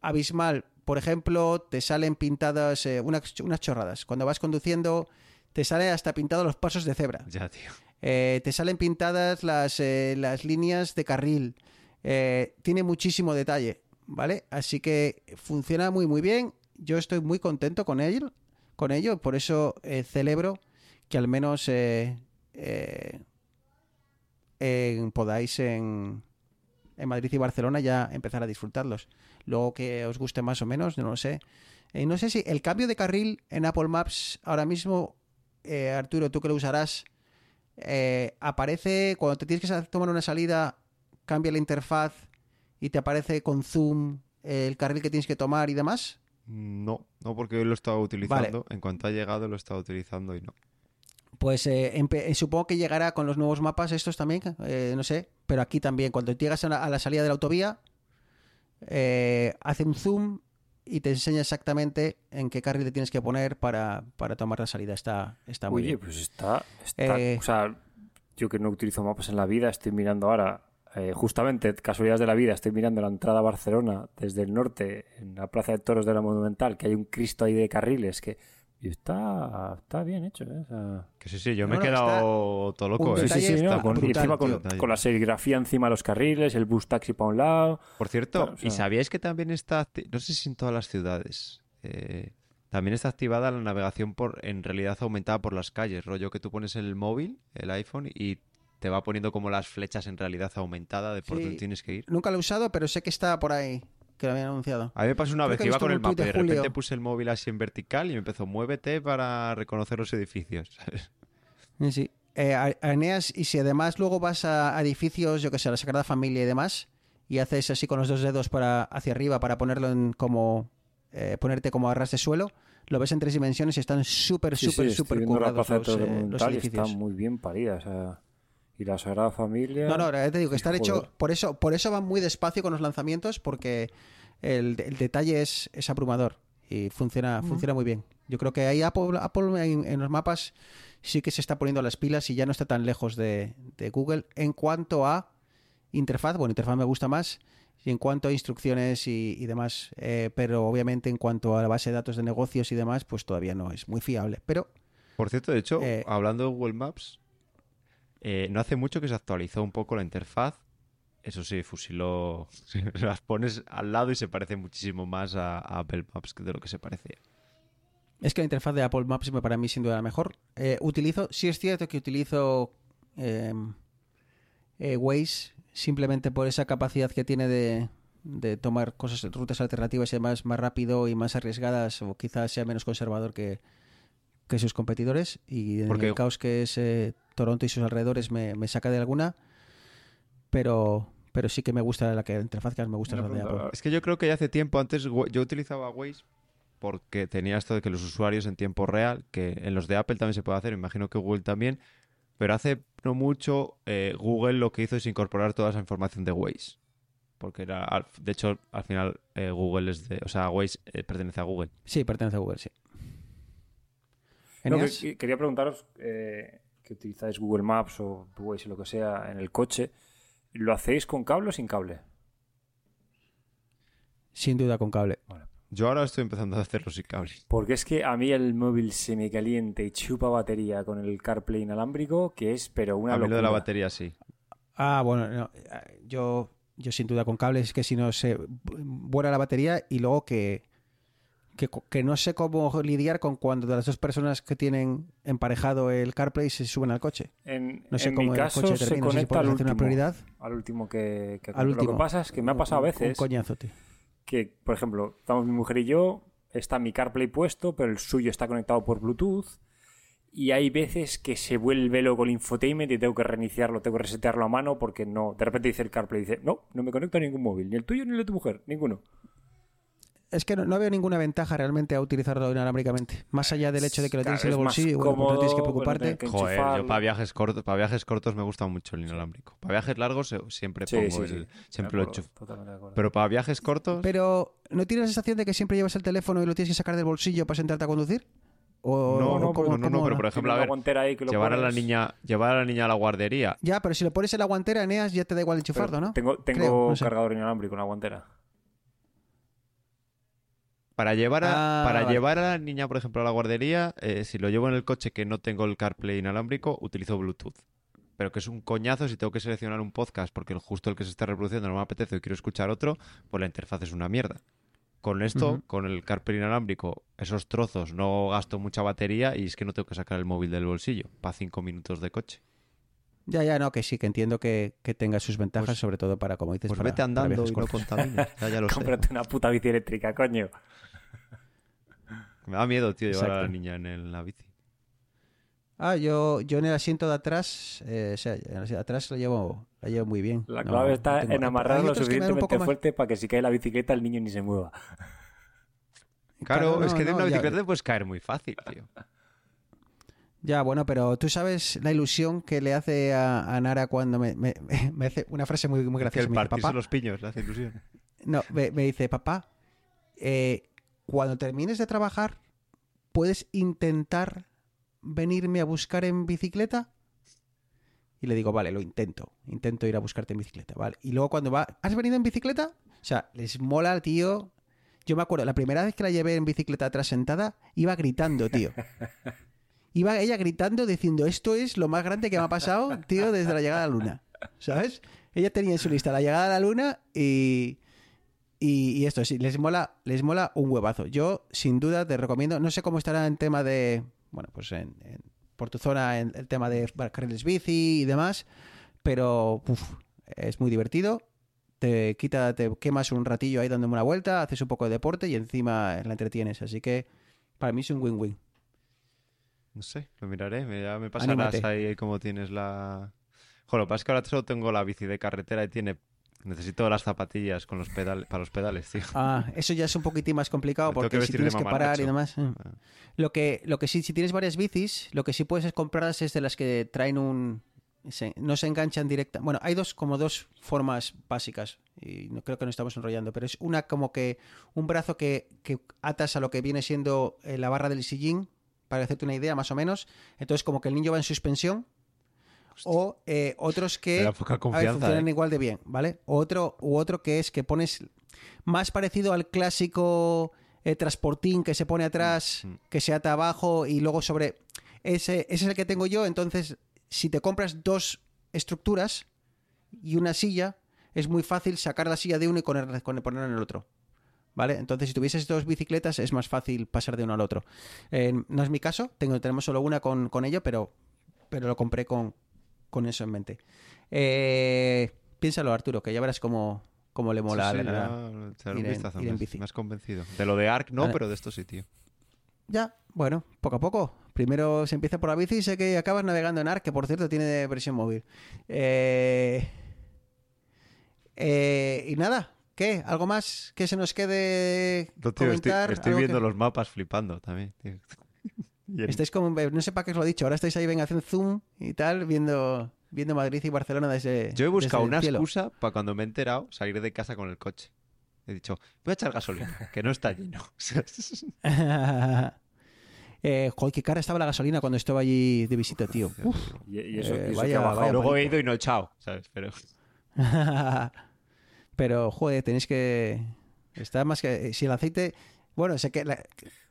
abismal. Por ejemplo, te salen pintadas eh, unas, unas chorradas. Cuando vas conduciendo, te salen hasta pintados los pasos de cebra. Ya, tío. Eh, te salen pintadas las, las líneas de carril. Tiene muchísimo detalle, ¿vale? Así que funciona muy, muy bien. Yo estoy muy contento con ello. Con ello. Por eso celebro que al menos eh, podáis en, en Madrid y Barcelona ya empezar a disfrutarlos. Luego que os guste más o menos, no lo sé. Eh, no sé si el cambio de carril en Apple Maps ahora mismo, eh, Arturo, tú que lo usarás, eh, aparece cuando te tienes que tomar una salida, cambia la interfaz y te aparece con zoom eh, el carril que tienes que tomar y demás. No, no porque hoy lo he estado utilizando. En cuanto ha llegado lo he estado utilizando y no. Pues eh, eh, supongo que llegará con los nuevos mapas estos también, eh, no sé, pero aquí también, cuando llegas a la, a la salida de la autovía, eh, hace un zoom y te enseña exactamente en qué carril te tienes que poner para, para tomar la salida. Está, está muy Oye, bien. pues está. está- Eh, O sea, yo que no utilizo mapas en la vida, estoy mirando ahora, eh, justamente, casualidades de la vida, estoy mirando la entrada a Barcelona desde el norte, en la Plaza de Toros de la Monumental, que hay un Cristo ahí de carriles, que. Y está, está bien hecho, ¿eh? O sea, Que sí, sí, yo No, me he no, quedado todo loco, ¿eh? Sí, sí, sí, no, está con, brutal, encima con, la serigrafía encima de los carriles, el bus taxi para un lado. Por cierto, Claro, o sea- ¿y sabíais que también está, no sé si en todas las ciudades, eh, También está activada la navegación por en realidad aumentada por las calles, rollo que tú pones el móvil, el iPhone, y te va poniendo como las flechas en realidad aumentada de por Sí. dónde tienes que ir. Nunca lo he usado, pero sé que está por ahí, que lo habían anunciado. A mí me pasó una Creo vez que iba con el mapa y de repente puse el móvil así en vertical y me empezó, muévete para reconocer los edificios. ¿sabes? Sí, sí. Eh, a- a Eneas, y si además luego vas a edificios, yo que sé, a la Sagrada Familia y demás, y haces así con los dos dedos para hacia arriba para ponerlo en como eh, ponerte como a ras de suelo, lo ves en tres dimensiones y están súper, Sí, sí, súper, súper currados de los, eh, los edificios. está muy bien parida. O sea, y la Sagrada Familia. No, no, te digo que están Joder. hecho. Por eso, por eso van muy despacio con los lanzamientos, porque el, el detalle es, es abrumador y funciona, funciona muy bien. Yo creo que ahí Apple, Apple en, en los mapas sí que se está poniendo las pilas y ya no está tan lejos de, de Google en cuanto a interfaz. Bueno, interfaz me gusta más. Y en cuanto a instrucciones y, y demás, Eh, pero obviamente en cuanto a la base de datos de negocios y demás, pues todavía no es muy fiable. Pero Por cierto, de hecho, Eh, hablando de Google Maps, eh, no hace mucho que se actualizó un poco la interfaz. Eso sí, fusiló. Las pones al lado y se parece muchísimo más a, a Apple Maps que de lo que se parecía. Es que la interfaz de Apple Maps me- para mí sin duda la mejor. Eh, utilizo, sí es cierto que utilizo eh, eh, Waze simplemente por esa capacidad que tiene de, de tomar cosas, rutas alternativas y demás más rápido y más arriesgadas o quizás sea menos conservador que, que sus competidores y en Porque- el caos que es eh, Toronto y sus alrededores me, me saca de alguna pero pero sí que me gusta la que interfaz que más me gusta es la de Apple. Es que yo creo que ya hace tiempo antes yo utilizaba Waze porque tenía esto de que los usuarios en tiempo real, que en los de Apple también se puede hacer, me imagino que Google también, pero hace no mucho eh, Google lo que hizo es incorporar toda esa información de Waze. Porque era, al- de hecho, al final eh, Google es de, o sea, Waze eh, pertenece a Google. Sí, pertenece a Google, sí. No, que- Eneas, que- quería preguntaros eh, que utilizáis Google Maps o Waze o lo que sea en el coche. ¿Lo hacéis con cable o sin cable? sin duda con cable. Yo ahora estoy empezando a hacerlo sin cable. Porque es que a mí el móvil se me calienta y chupa batería con el CarPlay inalámbrico, que es pero una a mí lo de la locura. batería sí. Ah, bueno, no, eh, yo, yo sin duda con cables es que si no se vuela la batería y luego que, que, no sé cómo lidiar con cuando de las dos personas que tienen emparejado el CarPlay se suben al coche. En, No sé en cómo mi el caso coche se termina, si conecta al hacer una último, prioridad. al último que, que Al Lo último. que pasa es que me ha pasado a veces Un coñazo, tío. que, por ejemplo, estamos mi mujer y yo, está mi CarPlay puesto, pero el suyo está conectado por Bluetooth. Y hay veces que se vuelve loco el infotainment y tengo que reiniciarlo, tengo que resetearlo a mano porque no. De repente dice el CarPlay, dice, no, no me conecto a ningún móvil, ni el tuyo ni el de tu mujer, ninguno. Es que no, no veo ninguna ventaja realmente a utilizarlo inalámbricamente. Más allá del hecho de que lo tienes en el bolsillo y bueno, pues no tienes que cómodo, preocuparte. que Joder, yo para viajes cortos, para viajes cortos me gusta mucho el inalámbrico. Para viajes largos siempre Sí, pongo sí, el, sí. siempre lo enchufo. Pero para viajes cortos, Pero, ¿no tienes la sensación de que siempre llevas el teléfono y lo tienes que sacar del bolsillo para sentarte a conducir? O, No, no, cómo- no, no, cómo pero por no? ejemplo, a ver, guantera ahí que lo llevar a la niña, llevar a la niña a la guardería. Ya, pero si lo pones en la guantera, Eneas, ya te da igual enchufarlo, ¿no? Tengo, tengo Creo, no sé. cargador inalámbrico, una guantera. Para llevar a, Ah, para vale. llevar a la niña, por ejemplo, a la guardería, eh, si lo llevo en el coche que no tengo el CarPlay inalámbrico, utilizo Bluetooth. Pero que es un coñazo si tengo que seleccionar un podcast porque el- justo el que se está reproduciendo no me apetece y quiero escuchar otro, pues la interfaz es una mierda. Con esto, con el CarPlay inalámbrico, esos trozos no gasto mucha batería y es que no tengo que sacar el móvil del bolsillo para cinco minutos de coche. Ya, ya, no, que sí, que entiendo que, que tenga sus ventajas, Pues- sobre todo para, como dices, Pues para, vete para andando viajes y no cortos. contamines. Ya, ya lo sé. Cómprate una puta bici eléctrica, coño. Me da miedo, tío, llevar a la niña en, el- la bici. Ah, yo, yo en el asiento de atrás, eh, o sea, en el asiento de atrás la llevo, la llevo muy bien. La clave no está tengo- en dan un suficientemente más- fuerte para que si cae la bicicleta el niño ni se mueva. Claro, Claro, es no, que de no, una ya- bicicleta te puedes caer muy fácil, tío. Ya, bueno, pero tú sabes la ilusión que le hace a, a Nara cuando me, me- me hace una frase muy, muy Que graciosa. el Me dice, partirse papá, los piños le hace ilusión. no, me, me dice, papá, eh, cuando termines de trabajar, ¿puedes intentar venirme a buscar en bicicleta? Y le digo, vale, lo intento. Intento ir a buscarte en bicicleta, ¿vale? Y luego cuando va, ¿has venido en bicicleta? O sea, les mola, tío. Yo me acuerdo, la primera vez que la llevé en bicicleta atrás sentada, iba gritando, tío. Iba ella gritando diciendo, esto es lo más grande que me ha pasado, tío, desde la llegada a la luna. ¿Sabes? Ella tenía en su lista la llegada a la luna y, Y, esto, sí, les mola, les mola un huevazo. Yo, sin duda, te recomiendo. No sé cómo estará en tema de. Bueno, pues en, por tu zona, en el tema de carriles bici y demás. Pero es muy divertido. Te quita, te quemas un ratillo ahí dándome una vuelta, haces un poco de deporte y encima la entretienes. Así que para mí es un win-win. No sé, lo miraré. me- Ya me pasarás Anímate. ahí cómo tienes la... Joder, lo que pasa es que ahora solo tengo la bici de carretera y tiene... Necesito las zapatillas con los pedales, para los pedales, tío. Ah, eso ya es un poquitín más complicado porque si tienes que parar y demás. eh. Ah. Lo que, lo que sí, si tienes varias bicis, lo que sí puedes es comprarlas es de las que traen un. se- no se enganchan directa. Bueno, hay dos, como dos formas básicas. Y no creo que nos estamos enrollando, pero es una como que un brazo que, que atas a lo que viene siendo eh, la barra del sillín, para hacerte una idea más o menos. Entonces, como que el niño va en suspensión. O eh, otros que a ver, funcionan ¿eh? igual de bien, ¿vale? Otro, u otro que es que pones más parecido al clásico eh, transportín que se pone atrás, Mm, mm. que se ata abajo y luego sobre... Ese, ese es el que tengo yo, entonces si te compras dos estructuras y una silla, es muy fácil sacar la silla de uno y ponerla en el otro. ¿Vale? Entonces, si tuvieses dos bicicletas, es más fácil pasar de uno al otro. Eh, no es mi caso, tengo, tenemos solo una con, con ello, pero, pero lo compré con, con eso en mente. Eh, piénsalo, Arturo, que ya verás cómo, cómo le mola Sí, sí, ir en- vistazo, ir en me has- bici. Me has convencido. De lo de Ark no, Vale. pero de esto sí, tío. Ya, bueno, poco a poco. Primero se empieza por la bici y sé que acabas navegando en Arc, que por cierto tiene versión móvil. Eh, eh, y nada, ¿qué? ¿Algo más que se nos quede No, tío, estoy, comentar? estoy ¿Algo viendo que- los mapas flipando también, tío. Estáis como, no sé para qué os lo he dicho, ahora estáis ahí, venga, haciendo zoom y tal, viendo, viendo Madrid y Barcelona desde Yo he buscado una cielo. excusa para cuando me he enterado salir de casa con el coche. He dicho, voy a echar gasolina, que no está lleno. eh, joder, qué cara estaba la gasolina cuando estaba allí de visita, tío. Uf. Y, y eso, Eh, y eso vaya- que ha bajado. vaya Luego he ido y no he echado, ¿sabes? Pero Pero, joder, tenéis que. Está más que. Si el aceite. Bueno, sé que. la-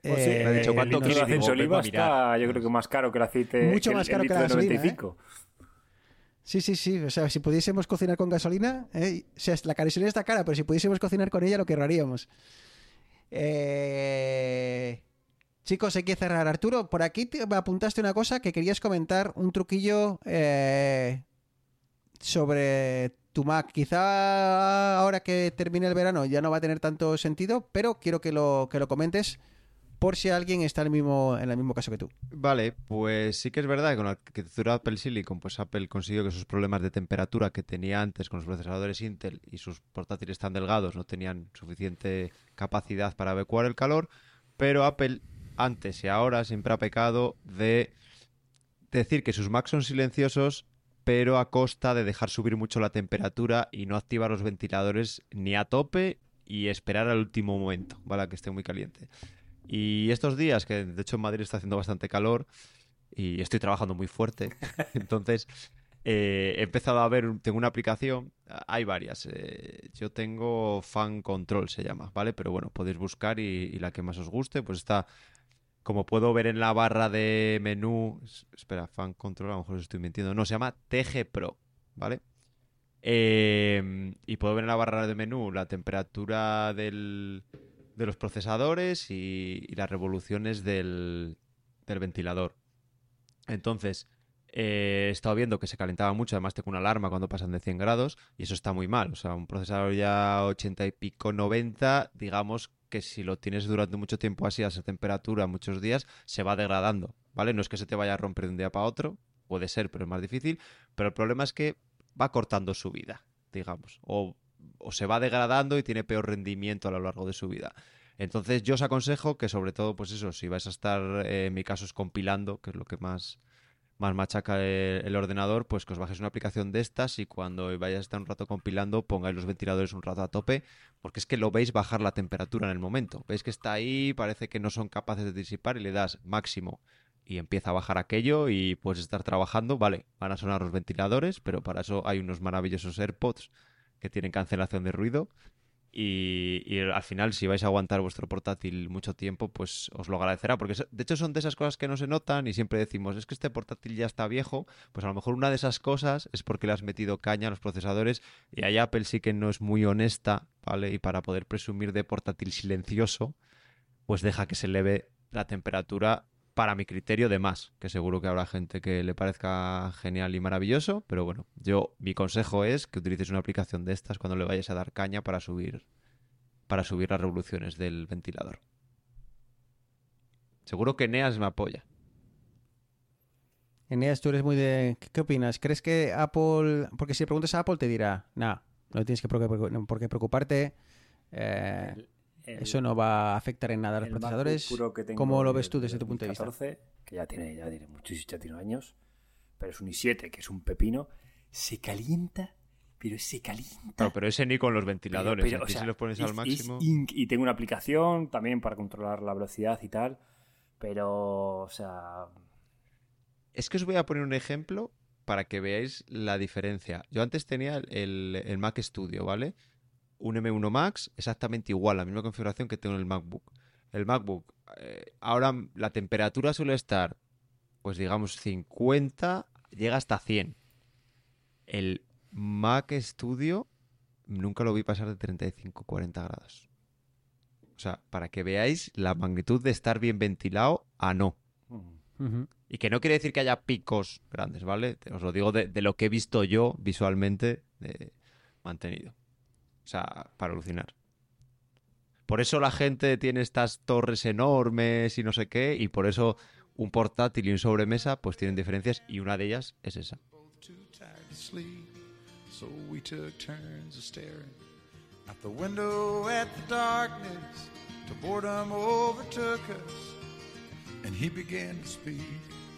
Pues sí, eh, me ha dicho, el ¿cuánto litro de aceite oliva está, yo creo que más caro que el aceite. Mucho que el- más el caro que la de gasolina, ¿eh? 95. Sí, sí, sí. O sea, si pudiésemos cocinar con gasolina. eh, O sea, la gasolina está cara, pero si pudiésemos cocinar con ella, lo que haríamos. Eh, Chicos, hay que cerrar. Arturo, por aquí te apuntaste una cosa que querías comentar, un truquillo eh, sobre tu Mac. Quizá ahora que termine el verano ya no va a tener tanto sentido, pero quiero que lo, que lo comentes por si alguien está en el mismo, en el mismo caso que tú. Vale, pues sí que es verdad que con la arquitectura Apple Silicon, pues Apple consiguió que esos problemas de temperatura que tenía antes con los procesadores Intel y sus portátiles tan delgados no tenían suficiente capacidad para evacuar el calor, pero Apple antes y ahora siempre ha pecado de decir que sus Macs son silenciosos, pero a costa de dejar subir mucho la temperatura y no activar los ventiladores ni a tope y esperar al último momento, ¿vale? Que esté muy caliente. Y estos días, que de hecho en Madrid está haciendo bastante calor y estoy trabajando muy fuerte, entonces eh, he empezado a ver, tengo una aplicación, hay varias, eh, yo tengo Fan Control se llama, ¿vale? Pero bueno, podéis buscar y la que más os guste, pues está, como puedo ver en la barra de menú, es- espera, Fan Control, a lo mejor os estoy mintiendo, no, se llama TG Pro, ¿vale? Eh, y puedo ver en la barra de menú la temperatura del, de los procesadores y, y las revoluciones del, del ventilador. Entonces, eh, he estado viendo que se calentaba mucho, además tengo una alarma cuando pasan de 100 grados y eso está muy mal. O sea, un procesador ya 80 y pico, 90, digamos que si lo tienes durante mucho tiempo así a esa temperatura, muchos días, se va degradando, ¿vale? No es que se te vaya a romper de un día para otro, puede ser, pero es más difícil. Pero el problema es que va cortando su vida, digamos, o, o se va degradando y tiene peor rendimiento a lo largo de su vida. Entonces yo os aconsejo que sobre todo, pues eso, si vais a estar, eh, en mi caso es compilando, que es lo que más, más machaca el, ordenador, pues que os bajéis una aplicación de estas y cuando vayáis a estar un rato compilando pongáis los ventiladores un rato a tope, porque es que lo veis bajar la temperatura en el momento. Veis que está ahí, parece que no son capaces de disipar y le das máximo y empieza a bajar aquello y puedes estar trabajando, vale, van a sonar los ventiladores, pero para eso hay unos maravillosos AirPods que tienen cancelación de ruido Y, al final, si vais a aguantar vuestro portátil mucho tiempo, pues os lo agradecerá. Porque de hecho son de esas cosas que no se notan y siempre decimos, es que este portátil ya está viejo. Pues a lo mejor una de esas cosas es porque le has metido caña a los procesadores. Y ahí Apple sí que no es muy honesta, ¿vale? Y para poder presumir de portátil silencioso, pues deja que se eleve la temperatura para mi criterio de más, que seguro que habrá gente que le parezca genial y maravilloso, pero bueno, yo mi consejo es que utilices una aplicación de estas cuando le vayas a dar caña para subir para subir las revoluciones del ventilador. Seguro que Neas me apoya. Eneas, tú eres muy de... ¿Qué, qué opinas? ¿Crees que Apple... Porque si le preguntas a Apple te dirá, nah, no tienes que por qué preocuparte. eh, El- eso no va a afectar en nada a los procesadores. Pro que tengo ¿Cómo lo ves tú desde tu punto de vista? 2014, Que ya tiene, ya tiene muchísimos, ya tiene años. Pero es un i7, que es un pepino. Se calienta, pero se calienta. Claro, pero ese ni con los ventiladores. Pero, pero, aquí o sea, si los pones es- al máximo. inc- y tengo una aplicación también para controlar la velocidad y tal. Pero, o sea, Es que os voy a poner un ejemplo para que veáis la diferencia. Yo antes tenía el, el Mac Studio, ¿vale? Un M1 Max exactamente igual, la misma configuración que tengo en el MacBook. El MacBook, eh, ahora la temperatura suele estar, pues digamos 50, llega hasta 100. El Mac Studio nunca lo vi pasar de 35-40 grados. O sea, para que veáis la magnitud de estar bien ventilado a no. Y que no quiere decir que haya picos grandes, ¿vale? Os lo digo de, de lo que he visto yo visualmente de mantenido. O sea, para alucinar. Por eso la gente tiene estas torres enormes y no sé qué, y por eso un portátil y un sobremesa pues tienen diferencias y una de ellas es esa.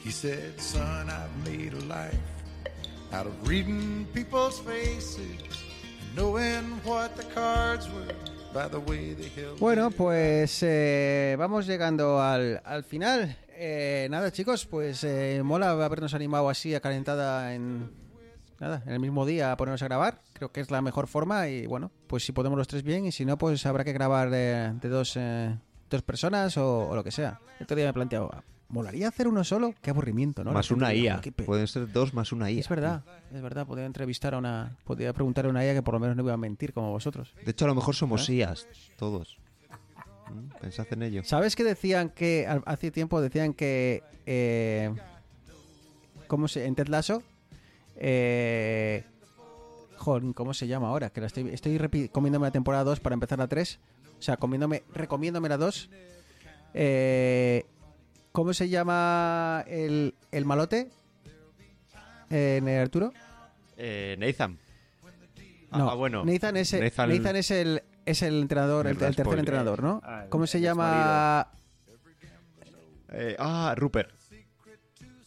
He said, Son, I've made a life out of reading people's faces Bueno, pues eh, vamos llegando al, al final. Eh, nada, chicos, pues eh, mola habernos animado así a calentada en nada, en el mismo día a ponernos a grabar. Creo que es la mejor forma y bueno, pues si podemos los tres bien y si no, pues habrá que grabar eh, de dos, eh, dos personas o, o lo que sea. Otro día me he planteado, ¿molaría hacer uno solo? Qué aburrimiento, ¿no? Más una IA. Pueden ser dos más una IA. Es verdad, es verdad. Podría entrevistar a una, podría preguntar a una IA que por lo menos no iba a mentir como vosotros. De hecho, a lo mejor somos ¿Eh? IAs, todos. ¿Mm? Pensad en ello. ¿Sabes que decían que hace tiempo decían que eh, cómo se en Ted Lasso eh, joder, ¿cómo se llama ahora? Que la estoy comiéndome la temporada 2 para empezar la 3. O sea, comiéndome recomiéndome la 2. Eh, ¿Cómo se llama el, el malote? Eh, ¿En Arturo? Eh, Nathan. No, ah, bueno. Nathan es el, Nathan- Nathan es el es el entrenador, el, el tercer entrenador, ¿no? Ah, el- ¿Cómo se llama? Eh, ah, Rupert.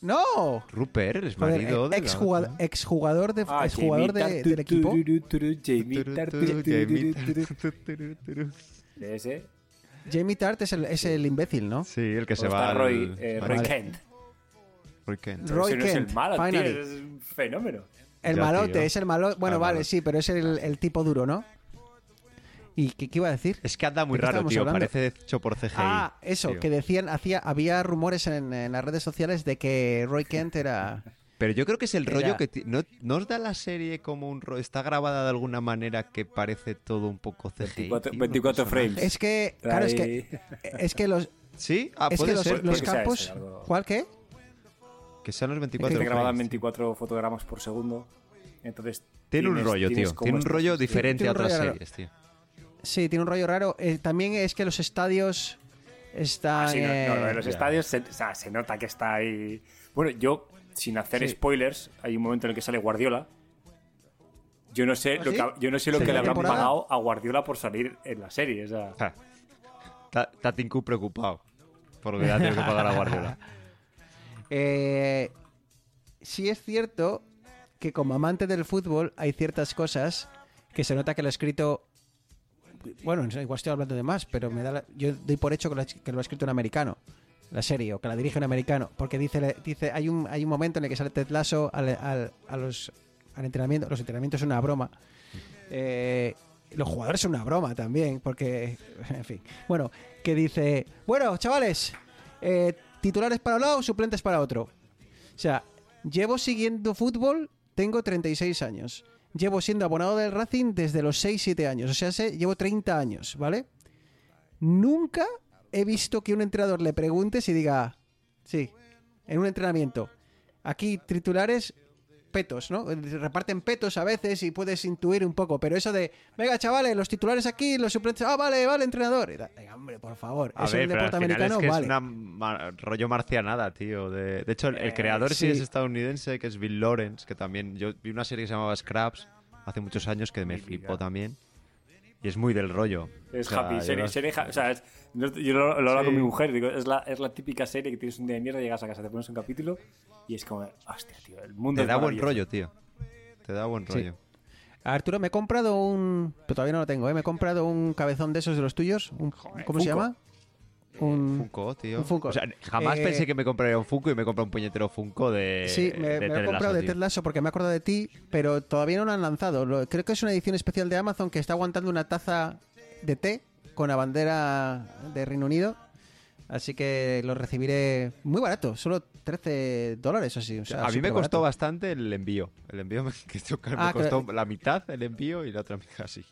No. Rupert, es Joder, marido de la exjugador, otra. exjugador, de, Ah, exjugador Jamie de- del equipo. Jamie Jamie. Tart, es el, es el imbécil, ¿no? Sí, el que se Luego va está al- Roy, eh, al- Roy Vale. Kent. Roy Kent. Roy no es Kent, el malo, tío, es un fenómeno. El Ya, malote, tío. es el malo. Bueno, Ah, vale, sí, pero es el, el tipo duro, ¿no? ¿Y qué, qué iba a decir? Es que anda muy ¿De qué raro, tío. hablando? Parece hecho por CGI. Ah, eso, tío. que decían, hacía, había rumores en, en las redes sociales de que Roy Kent era. Pero yo creo que es el Era- rollo que... ti- ¿no, ¿No os da la serie como un rollo? Está grabada de alguna manera que parece todo un poco CGI. 24 tío, los 24 personajes. frames. Es que, claro, es que, Ahí. es que los, ¿Sí? Ah, es que puede los, ser. los que campos. algo- ¿Cuál qué? Que sean los Es 24 que grabada en frames. 24 fotogramas por segundo. Entonces. Tiene un tienes- rollo, tienes tío. Tiene un rollo diferente tiene a un otras rollo raro. series, tío. Sí, tiene un rollo raro. Eh, también es que los estadios están. Ah, sí, no, no, en los estadios se, o sea, se nota que está ahí. Bueno, yo, sin hacer Sí. spoilers, hay un momento en el que sale Guardiola. Yo no sé ¿Ah, lo sí? que, yo no sé lo que le ¿La habrán temporada? pagado a Guardiola por salir en la serie. O sea, Ja. Está está Tim Cook preocupado. Porque ya tiene que pagar a Guardiola. Eh, sí es cierto que como amante del fútbol hay ciertas cosas que se nota que lo ha escrito... Bueno, igual estoy hablando de más, pero me da la- yo doy por hecho que lo, ha, que lo ha escrito un americano, la serie, o que la dirige un americano, porque dice, dice hay, un, hay un momento en el que sale Ted Lasso al, al- al entrenamiento, los entrenamientos son una broma, eh, los jugadores son una broma también, porque, en fin. Bueno, que dice, bueno, chavales, eh, titulares para un lado, suplentes para otro. O sea, llevo siguiendo fútbol, tengo 36 años. Llevo siendo abonado del Racing desde los 6-7 años. O sea, llevo 30 años, ¿vale? Nunca he visto que un entrenador le pregunte si diga, sí, en un entrenamiento. Aquí titulares petos, ¿no? Reparten petos a veces y puedes intuir un poco, pero eso de, venga chavales, los titulares aquí, los suplentes, ah, vale, vale, entrenador. Y da- Venga, hombre, por favor. A eso ver, el pero al deporte final americano, es que vale. es una ma- rollo marcianada, tío. De, de hecho, el, el creador sí. sí. es estadounidense, que es Bill Lawrence, que también... Yo vi una serie que se llamaba Scraps hace muchos años que me flipó también. Y es muy del rollo. Es O sea, happy, yo serie, serie o sea, es- yo lo, lo hablo Sí. con mi mujer, digo, es la, es la típica serie que tienes un día de mierda, llegas a casa, te pones un capítulo y es como, hostia, tío, el mundo Te es da buen rollo, tío. Te da buen Sí. rollo. Arturo, me he comprado un. Pero todavía no lo tengo, ¿eh? Me he comprado un cabezón de esos de los tuyos. Un- ¿Cómo se llama? Un. Funko, tío. un Funko. O sea, jamás Eh, pensé que me compraría un Funko y me compré un puñetero Funko de. Sí, me, de me he comprado Lasso, de. Ted Lasso porque me he acordado de ti, pero todavía no lo han lanzado. Lo- creo que es una edición especial de Amazon que está aguantando una taza de té con la bandera de Reino Unido. Así que lo recibiré muy barato, solo 13 dólares o así. o sea, a mí me costó barato. bastante el envío. El envío me, que me Ah, que- costó la mitad el envío y la otra mitad sí.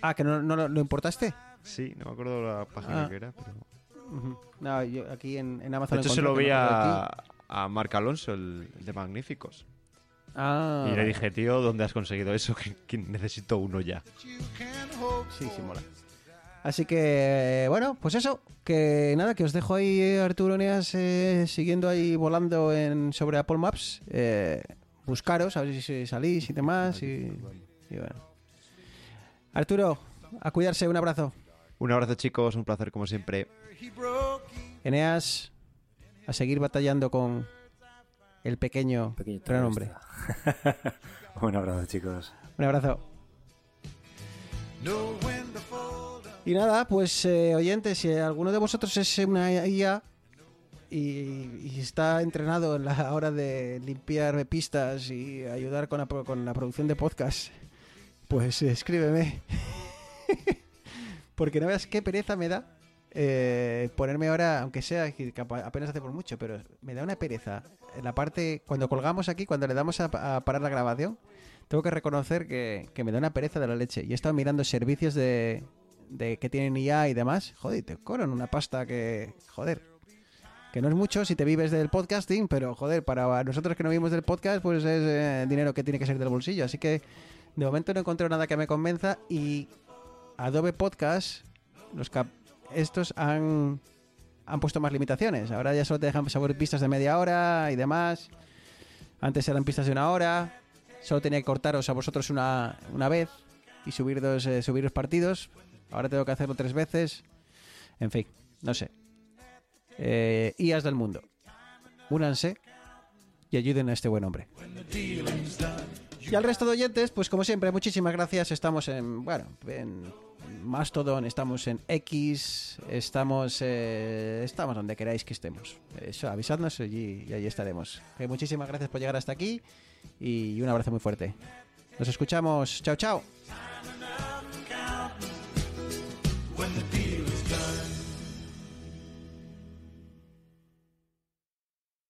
Ah, que no, no lo- lo importaste. Sí, no me acuerdo la página Ah. que era, pero... No, yo aquí en, en Amazon. De hecho, se lo vi a, a Marc Alonso, el, el de Magníficos. Ah, Y le dije, tío, ¿dónde has conseguido eso? Que, que necesito uno ya. Sí, sí, mola. Así que, bueno, pues eso. Que nada, que os dejo ahí, eh, Arturo Neas, eh, siguiendo ahí volando en, sobre Apple Maps. Eh, buscaros, a ver si salís y demás. Y, y bueno. Arturo, a cuidarse, un abrazo. Un abrazo, chicos. Un placer, como siempre. Eneas, a seguir batallando con el pequeño, Pequeño gran hombre. terrorista. Un abrazo, chicos. Un abrazo. Y nada, pues eh, oyentes, si alguno de vosotros es una IA y, y está entrenado en la hora de limpiar pistas y ayudar con la, con la producción de podcast, pues eh, escríbeme. Porque no veas qué pereza me da eh, ponerme ahora, aunque sea apenas hace por mucho, pero me da una pereza. En la parte, cuando colgamos aquí, cuando le damos a, parar la grabación, tengo que reconocer que, que me da una pereza de la leche. Y he estado mirando servicios de, de que tienen IA y demás. Joder, te cobran una pasta que. Joder. Que no es mucho si te vives del podcasting, pero joder, para nosotros que no vivimos del podcast, pues es eh, dinero que tiene que ser del bolsillo. Así que de momento no encontré nada que me convenza y Adobe Podcast, los cap estos han, han puesto más limitaciones. Ahora ya solo te dejan saber pistas de media hora y demás. Antes eran pistas de una hora. Solo tenía que cortaros a vosotros una, una vez y subir dos, eh, subir los partidos. Ahora tengo que hacerlo tres veces. En fin, no sé. Eh, IAS del mundo. Únanse y ayuden a este buen hombre. Y al resto de oyentes, pues como siempre, muchísimas gracias. Estamos en, bueno, en Mastodon, estamos en X, estamos, eh, estamos donde queráis que estemos. Eso, avisadnos y, y ahí estaremos. Eh, muchísimas gracias por llegar hasta aquí y un abrazo muy fuerte. Nos escuchamos. Chao, chao.